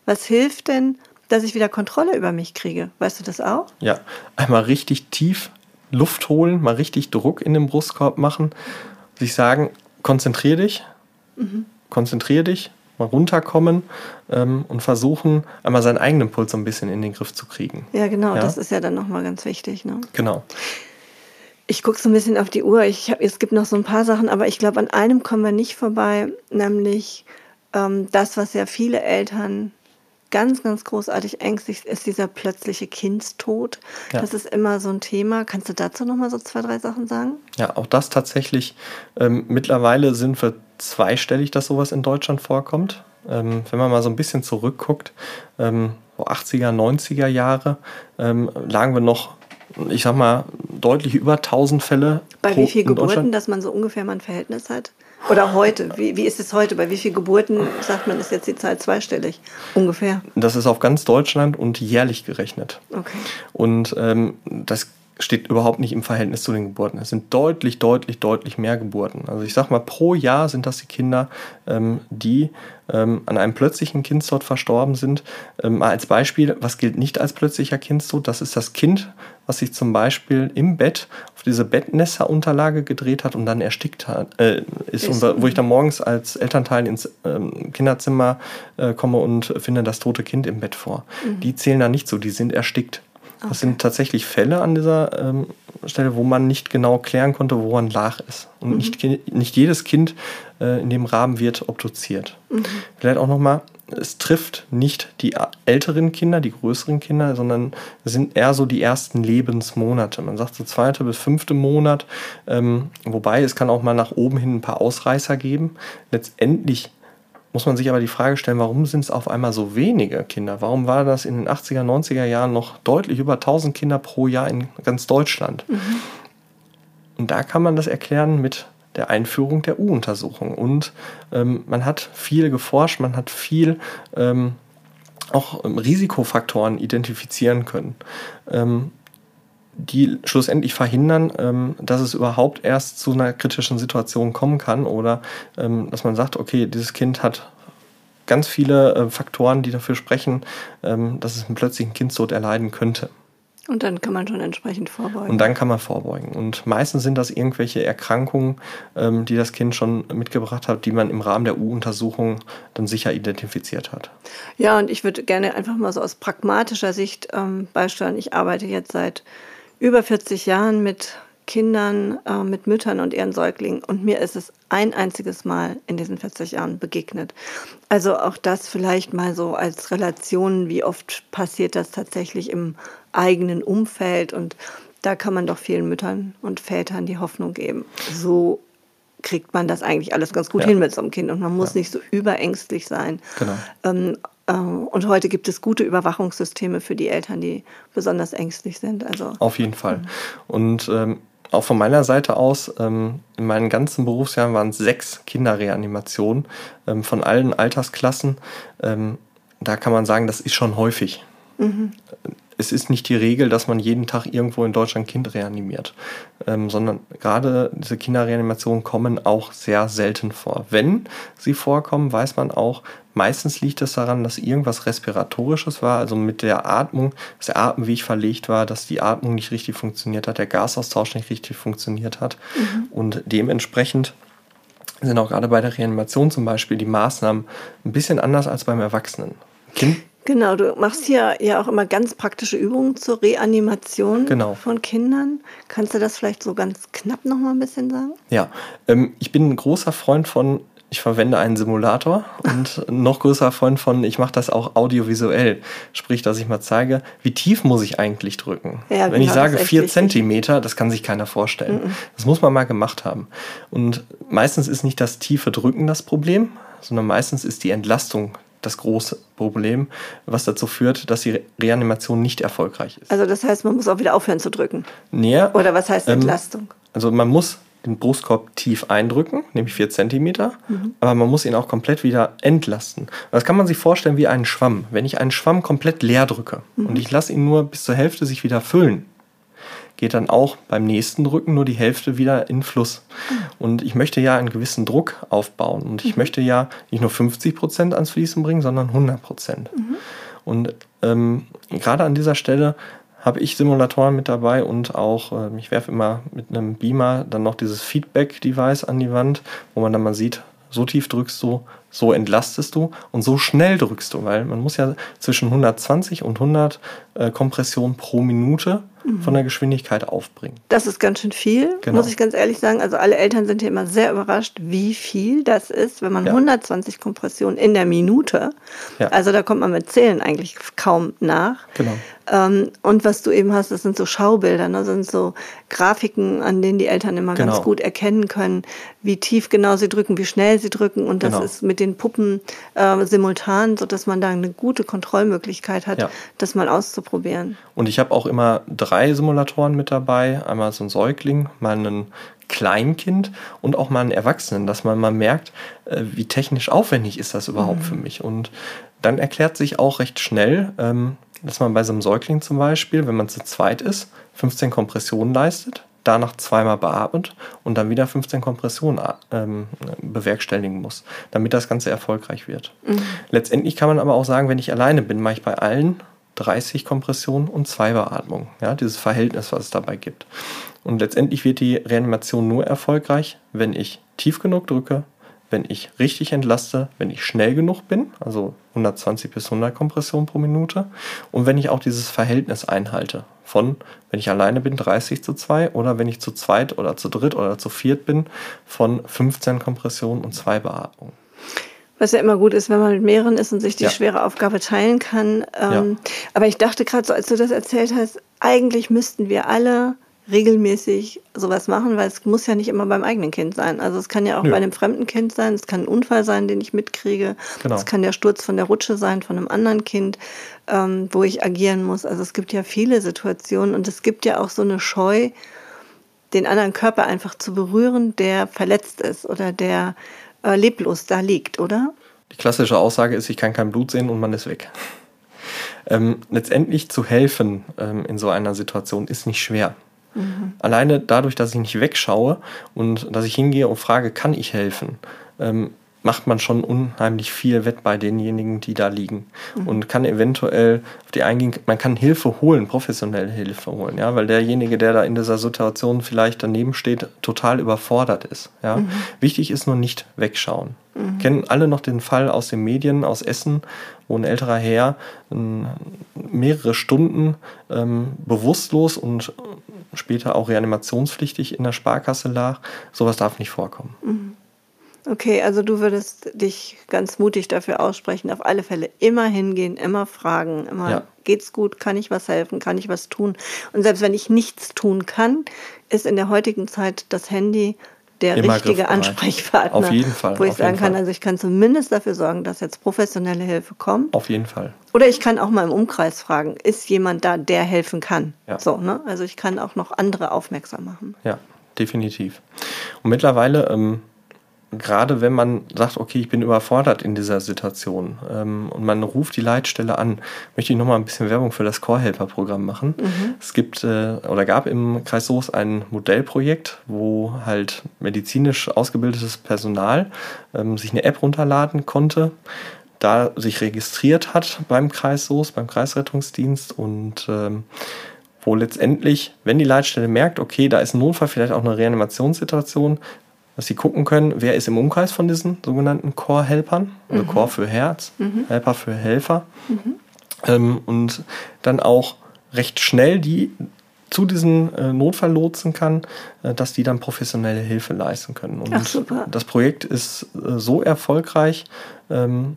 Speaker 2: was hilft denn, dass ich wieder Kontrolle über mich kriege? Weißt du das auch?
Speaker 3: Ja, einmal richtig tief Luft holen, mal richtig Druck in den Brustkorb machen, sich sagen, konzentrier dich, konzentrier dich, mal runterkommen ähm, und versuchen, einmal seinen eigenen Puls so ein bisschen in den Griff zu kriegen.
Speaker 2: Ja, genau.
Speaker 3: Ja.
Speaker 2: Das ist ja dann nochmal ganz wichtig. Ne?
Speaker 3: Genau.
Speaker 2: Ich gucke so ein bisschen auf die Uhr. Ich hab, es gibt noch so ein paar Sachen, aber ich glaube, an einem kommen wir nicht vorbei, nämlich ähm, das, was ja viele Eltern ganz, ganz großartig ängstigt, ist dieser plötzliche Kindstod.
Speaker 3: Ja.
Speaker 2: Das ist immer so ein Thema. Kannst du dazu noch mal so zwei, drei Sachen sagen?
Speaker 3: Ja, auch das tatsächlich. Ähm, mittlerweile sind wir zweistellig, dass sowas in Deutschland vorkommt. Ähm, wenn man mal so ein bisschen zurückguckt, ähm, so 80er, 90er Jahre, ähm, lagen wir noch, ich sag mal, deutlich über 1000 Fälle.
Speaker 2: Bei wie viel
Speaker 3: in
Speaker 2: Geburten, dass man so ungefähr mal ein Verhältnis hat? Oder heute? Wie, wie ist es heute? Bei wie viel Geburten sagt man, ist jetzt die Zahl zweistellig? Ungefähr.
Speaker 3: Das ist auf ganz Deutschland und jährlich gerechnet.
Speaker 2: Okay.
Speaker 3: Und ähm, das steht überhaupt nicht im Verhältnis zu den Geburten. Es sind deutlich, deutlich, deutlich mehr Geburten. Also ich sag mal, pro Jahr sind das die Kinder, ähm, die ähm, an einem plötzlichen Kindstod verstorben sind. Ähm, als Beispiel, was gilt nicht als plötzlicher Kindstod? Das ist das Kind, was sich zum Beispiel im Bett auf diese Bettnässerunterlage gedreht hat und dann erstickt hat, äh, ist.
Speaker 2: Ist.
Speaker 3: Und wo ich dann morgens als Elternteil ins ähm, Kinderzimmer äh, komme und finde das tote Kind im Bett vor. Die zählen da nicht so, die sind erstickt. Das sind tatsächlich Fälle an dieser ähm, Stelle, wo man nicht genau klären konnte, woran lag es. Und nicht, ki- nicht jedes Kind äh, in dem Rahmen wird obduziert. Vielleicht auch nochmal, es trifft nicht die älteren Kinder, die größeren Kinder, sondern es sind eher so die ersten Lebensmonate. Man sagt so zweite bis fünfte Monat, ähm, wobei es kann auch mal nach oben hin ein paar Ausreißer geben. Letztendlich muss man sich aber die Frage stellen, warum sind es auf einmal so wenige Kinder? Warum war das in den 80er, 90er Jahren noch deutlich über 1000 Kinder pro Jahr in ganz Deutschland? Und da kann man das erklären mit der Einführung der U-Untersuchung. Und ähm, man hat viel geforscht, man hat viel ähm, auch ähm, Risikofaktoren identifizieren können, ähm, die schlussendlich verhindern, ähm, dass es überhaupt erst zu einer kritischen Situation kommen kann oder ähm, dass man sagt, okay, dieses Kind hat ganz viele äh, Faktoren, die dafür sprechen, ähm, dass es einen plötzlichen Kindstod erleiden könnte.
Speaker 2: Und dann kann man schon entsprechend vorbeugen.
Speaker 3: Und dann kann man vorbeugen. Und meistens sind das irgendwelche Erkrankungen, ähm, die das Kind schon mitgebracht hat, die man im Rahmen der U-Untersuchung dann sicher identifiziert hat.
Speaker 2: Ja, und ich würde gerne einfach mal so aus pragmatischer Sicht ähm, beisteuern. Ich arbeite jetzt seit über 40 Jahren mit Kindern, äh, mit Müttern und ihren Säuglingen. Und mir ist es ein einziges Mal in diesen 40 Jahren begegnet. Also auch das vielleicht mal so als Relation, wie oft passiert das tatsächlich im eigenen Umfeld. Und da kann man doch vielen Müttern und Vätern die Hoffnung geben. So kriegt man das eigentlich alles ganz gut
Speaker 3: Ja.
Speaker 2: hin mit so einem Kind und man muss
Speaker 3: Ja.
Speaker 2: nicht so überängstlich sein.
Speaker 3: Genau.
Speaker 2: Ähm, äh, und heute gibt es gute Überwachungssysteme für die Eltern, die besonders ängstlich sind. Also
Speaker 3: Auf jeden Fall. Und ähm, auch von meiner Seite aus, ähm, in meinen ganzen Berufsjahren waren es sechs Kinderreanimationen ähm, von allen Altersklassen. Ähm, da kann man sagen, das ist schon häufig. Es ist nicht die Regel, dass man jeden Tag irgendwo in Deutschland ein Kind reanimiert, ähm, sondern gerade diese Kinderreanimationen kommen auch sehr selten vor. Wenn sie vorkommen, weiß man auch, meistens liegt es daran, dass irgendwas Respiratorisches war, also mit der Atmung, dass der Atemweg verlegt war, dass die Atmung nicht richtig funktioniert hat, der Gasaustausch nicht richtig funktioniert hat und dementsprechend sind auch gerade bei der Reanimation zum Beispiel die Maßnahmen ein bisschen anders als beim Erwachsenen. Kind
Speaker 2: Genau, du machst hier ja auch immer ganz praktische Übungen zur Reanimation
Speaker 3: Genau.
Speaker 2: von Kindern. Kannst du das vielleicht so ganz knapp noch mal ein bisschen sagen?
Speaker 3: Ja, ähm, ich bin ein großer Freund von, ich verwende einen Simulator und noch größerer Freund von, ich mache das auch audiovisuell. Sprich, dass ich mal zeige, wie tief muss ich eigentlich drücken.
Speaker 2: Ja,
Speaker 3: Wenn ich
Speaker 2: genau,
Speaker 3: sage
Speaker 2: ist echt
Speaker 3: vier. Zentimeter, das kann sich keiner vorstellen. Das muss man mal gemacht haben. Und meistens ist nicht das tiefe Drücken das Problem, sondern meistens ist die Entlastung das große Problem, was dazu führt, dass die Re Reanimation nicht erfolgreich ist.
Speaker 2: Also das heißt, man muss auch wieder aufhören zu drücken.
Speaker 3: Näher,
Speaker 2: Oder was heißt
Speaker 3: Ähm,
Speaker 2: Entlastung?
Speaker 3: also man muss den Brustkorb tief eindrücken, nämlich 4 cm, aber man muss ihn auch komplett wieder entlasten. Das kann man sich vorstellen wie einen Schwamm. Wenn ich einen Schwamm komplett leer drücke und ich lasse ihn nur bis zur Hälfte sich wieder füllen, geht dann auch beim nächsten Drücken nur die Hälfte wieder in Fluss. Und ich möchte ja einen gewissen Druck aufbauen und ich möchte ja nicht nur 50 Prozent ans Fließen bringen, sondern 100 Prozent. Und ähm, gerade an dieser Stelle habe ich Simulatoren mit dabei und auch, ähm, ich werfe immer mit einem Beamer dann noch dieses Feedback-Device an die Wand, wo man dann mal sieht, so tief drückst du, so entlastest du und so schnell drückst du, weil man muss ja zwischen 120 und 100 äh, Kompressionen pro Minute von der Geschwindigkeit aufbringen.
Speaker 2: Das ist ganz schön viel,
Speaker 3: Genau.
Speaker 2: muss ich ganz ehrlich sagen. Also alle Eltern sind hier immer sehr überrascht, wie viel das ist, wenn man
Speaker 3: Ja.
Speaker 2: 120 Kompressionen in der Minute,
Speaker 3: Ja.
Speaker 2: also da kommt man mit Zählen eigentlich kaum nach.
Speaker 3: Genau.
Speaker 2: Ähm, und was du eben hast, das sind so Schaubilder, ne? das sind so Grafiken, an denen die Eltern immer ganz
Speaker 3: Genau.
Speaker 2: gut erkennen können, wie tief genau sie drücken, wie schnell sie drücken. Und das
Speaker 3: Genau.
Speaker 2: ist mit den Puppen äh, simultan, sodass man da eine gute Kontrollmöglichkeit hat,
Speaker 3: Ja.
Speaker 2: das mal auszuprobieren.
Speaker 3: Und ich habe auch immer drei Simulatoren mit dabei. Einmal so ein Säugling, mal ein Kleinkind und auch mal einen Erwachsenen, dass man mal merkt, äh, wie technisch aufwendig ist das überhaupt für mich. Und dann erklärt sich auch recht schnell, ähm, dass man bei so einem Säugling zum Beispiel, wenn man zu zweit ist, 15 Kompressionen leistet, danach zweimal beatmet und dann wieder 15 Kompressionen ähm, bewerkstelligen muss, damit das Ganze erfolgreich wird. Letztendlich kann man aber auch sagen, wenn ich alleine bin, mache ich bei allen 30 Kompressionen und zwei Beatmungen. Ja, dieses Verhältnis, was es dabei gibt. Und letztendlich wird die Reanimation nur erfolgreich, wenn ich tief genug drücke, wenn ich richtig entlaste, wenn ich schnell genug bin, also 120 bis 100 Kompressionen pro Minute und wenn ich auch dieses Verhältnis einhalte von, wenn ich alleine bin, 30 zu 2 oder wenn ich zu zweit oder zu dritt oder zu viert bin, von 15 Kompressionen und zwei Beatmungen.
Speaker 2: Was ja immer gut ist, wenn man mit mehreren ist und sich die
Speaker 3: Ja.
Speaker 2: schwere Aufgabe teilen kann. Ähm, Aber ich dachte gerade so, als du das erzählt hast, eigentlich müssten wir alle regelmäßig sowas machen, weil es muss ja nicht immer beim eigenen Kind sein. Also es kann ja auch
Speaker 3: Nö.
Speaker 2: bei einem fremden Kind sein, es kann ein Unfall sein, den ich mitkriege,
Speaker 3: Genau.
Speaker 2: es kann der Sturz von der Rutsche sein von einem anderen Kind, ähm, wo ich agieren muss. Also es gibt ja viele Situationen und es gibt ja auch so eine Scheu, den anderen Körper einfach zu berühren, der verletzt ist oder der äh, leblos da liegt, oder?
Speaker 3: Die klassische Aussage ist, ich kann kein Blut sehen und man ist weg. Ähm, letztendlich zu helfen ähm, in so einer Situation ist nicht schwer. Alleine dadurch, dass ich nicht wegschaue und dass ich hingehe und frage, kann ich helfen, ähm, macht man schon unheimlich viel wett bei denjenigen, die da liegen. Und kann eventuell auf die eingehen, man kann Hilfe holen, professionelle Hilfe holen, ja, weil derjenige, der da in dieser Situation vielleicht daneben steht, total überfordert ist. Ja. Wichtig ist nur nicht wegschauen. Kennen alle noch den Fall aus den Medien, aus Essen, wo ein älterer Herr ähm, mehrere Stunden ähm, bewusstlos und später auch reanimationspflichtig in der Sparkasse lag. Sowas darf nicht vorkommen.
Speaker 2: Okay, also du würdest dich ganz mutig dafür aussprechen, auf alle Fälle immer hingehen, immer fragen, immer
Speaker 3: Ja.
Speaker 2: geht's gut, kann ich was helfen, kann ich was tun? Und selbst wenn ich nichts tun kann, ist in der heutigen Zeit das Handy der
Speaker 3: Immer
Speaker 2: richtige. Ansprechpartner.
Speaker 3: Auf jeden Fall,
Speaker 2: Wo ich sagen kann,
Speaker 3: Fall.
Speaker 2: also ich kann zumindest dafür sorgen, dass jetzt professionelle Hilfe kommt.
Speaker 3: Auf jeden Fall.
Speaker 2: Oder ich kann auch mal im Umkreis fragen, ist jemand da, der helfen kann?
Speaker 3: Ja.
Speaker 2: So, ne? Also ich kann auch noch andere aufmerksam machen.
Speaker 3: Ja, definitiv. Und mittlerweile, ähm, gerade wenn man sagt, okay, ich bin überfordert in dieser Situation ähm, und man ruft die Leitstelle an, möchte ich nochmal ein bisschen Werbung für das Core-Helper-Programm machen. Es gibt äh, oder gab im Kreis Soos ein Modellprojekt, wo halt medizinisch ausgebildetes Personal ähm, sich eine App runterladen konnte, da sich registriert hat beim Kreis Soos, beim Kreisrettungsdienst und ähm, wo letztendlich, wenn die Leitstelle merkt, okay, da ist ein Notfall, vielleicht auch eine Reanimationssituation, dass sie gucken können, wer ist im Umkreis von diesen sogenannten Core-Helpern, also Core für Herz, Helper für Helfer, ähm, und dann auch recht schnell die zu diesen äh, Notfall lotsen kann, äh, dass die dann professionelle Hilfe leisten können. Und
Speaker 2: Ach, super.
Speaker 3: das Projekt ist äh, so erfolgreich ähm,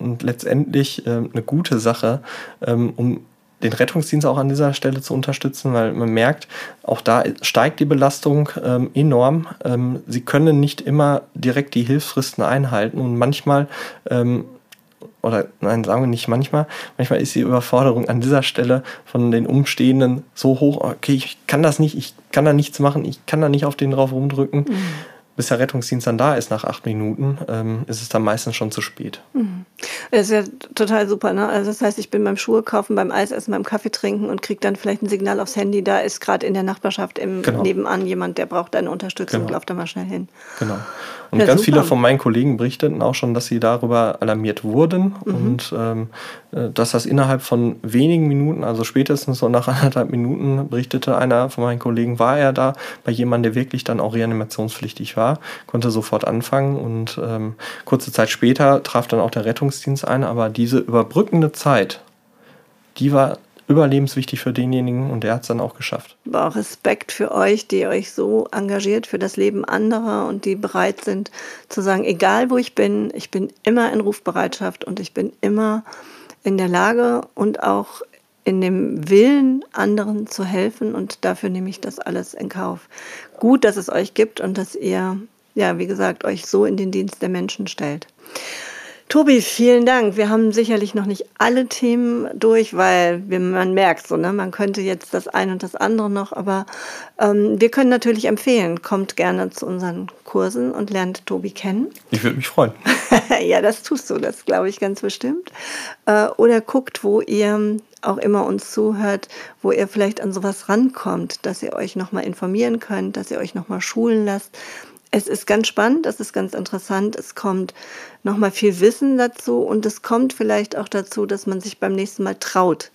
Speaker 3: und letztendlich ähm, eine gute Sache, ähm, um den Rettungsdienst auch an dieser Stelle zu unterstützen, weil man merkt, auch da steigt die Belastung ähm, enorm. Ähm, sie können nicht immer direkt die Hilfsfristen einhalten und manchmal ähm, oder nein, sagen wir nicht manchmal, manchmal ist die Überforderung an dieser Stelle von den Umstehenden so hoch, okay, ich kann das nicht, ich kann da nichts machen, ich kann da nicht auf den drauf rumdrücken. Bis der Rettungsdienst dann da ist nach acht Minuten, ähm, ist es dann meistens schon zu spät.
Speaker 2: Das ist ja total super, ne? Also das heißt, ich bin beim Schuhe kaufen, beim Eis essen, beim Kaffee trinken und kriege dann vielleicht ein Signal aufs Handy, da ist gerade in der Nachbarschaft im
Speaker 3: Genau.
Speaker 2: nebenan jemand, der braucht deine Unterstützung,
Speaker 3: Genau.
Speaker 2: lauf da mal schnell hin.
Speaker 3: Genau. Und
Speaker 2: Ja,
Speaker 3: ganz
Speaker 2: super.
Speaker 3: viele von meinen Kollegen berichteten auch schon, dass sie darüber alarmiert wurden
Speaker 2: Mhm.
Speaker 3: und ähm, äh, dass das innerhalb von wenigen Minuten, also spätestens so nach anderthalb Minuten, berichtete einer von meinen Kollegen, war er da bei jemandem, der wirklich dann auch reanimationspflichtig war, konnte sofort anfangen und ähm, kurze Zeit später traf dann auch der Rettungsdienst ein, aber diese überbrückende Zeit, die war überlebenswichtig für denjenigen und der hat es dann auch geschafft.
Speaker 2: Aber auch Respekt für euch, die euch so engagiert für das Leben anderer und die bereit sind zu sagen, egal wo ich bin, ich bin immer in Rufbereitschaft und ich bin immer in der Lage und auch in dem Willen, anderen zu helfen und dafür nehme ich das alles in Kauf. Gut, dass es euch gibt und dass ihr, ja, wie gesagt, euch so in den Dienst der Menschen stellt. Tobi, vielen Dank. Wir haben sicherlich noch nicht alle Themen durch, weil wir, man merkt so, ne, man könnte jetzt das eine und das andere noch, aber ähm, wir können natürlich empfehlen, kommt gerne zu unseren Kursen und lernt Tobi kennen.
Speaker 3: Ich würde mich freuen.
Speaker 2: ja, das tust du, das glaube ich ganz bestimmt. Äh, oder guckt, wo ihr auch immer uns zuhört, wo ihr vielleicht an sowas rankommt, dass ihr euch nochmal informieren könnt, dass ihr euch nochmal schulen lasst. Es ist ganz spannend, es ist ganz interessant, es kommt nochmal viel Wissen dazu und es kommt vielleicht auch dazu, dass man sich beim nächsten Mal traut,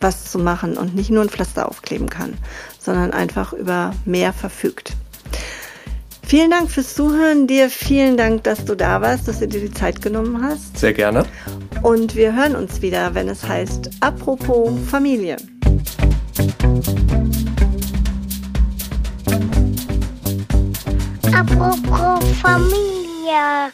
Speaker 2: was zu machen und nicht nur ein Pflaster aufkleben kann, sondern einfach über mehr verfügt. Vielen Dank fürs Zuhören. Dir vielen Dank, dass du da warst, dass du dir die Zeit genommen hast.
Speaker 3: Sehr gerne.
Speaker 2: Und wir hören uns wieder, wenn es heißt Apropos Familie.
Speaker 1: Apropos Familie.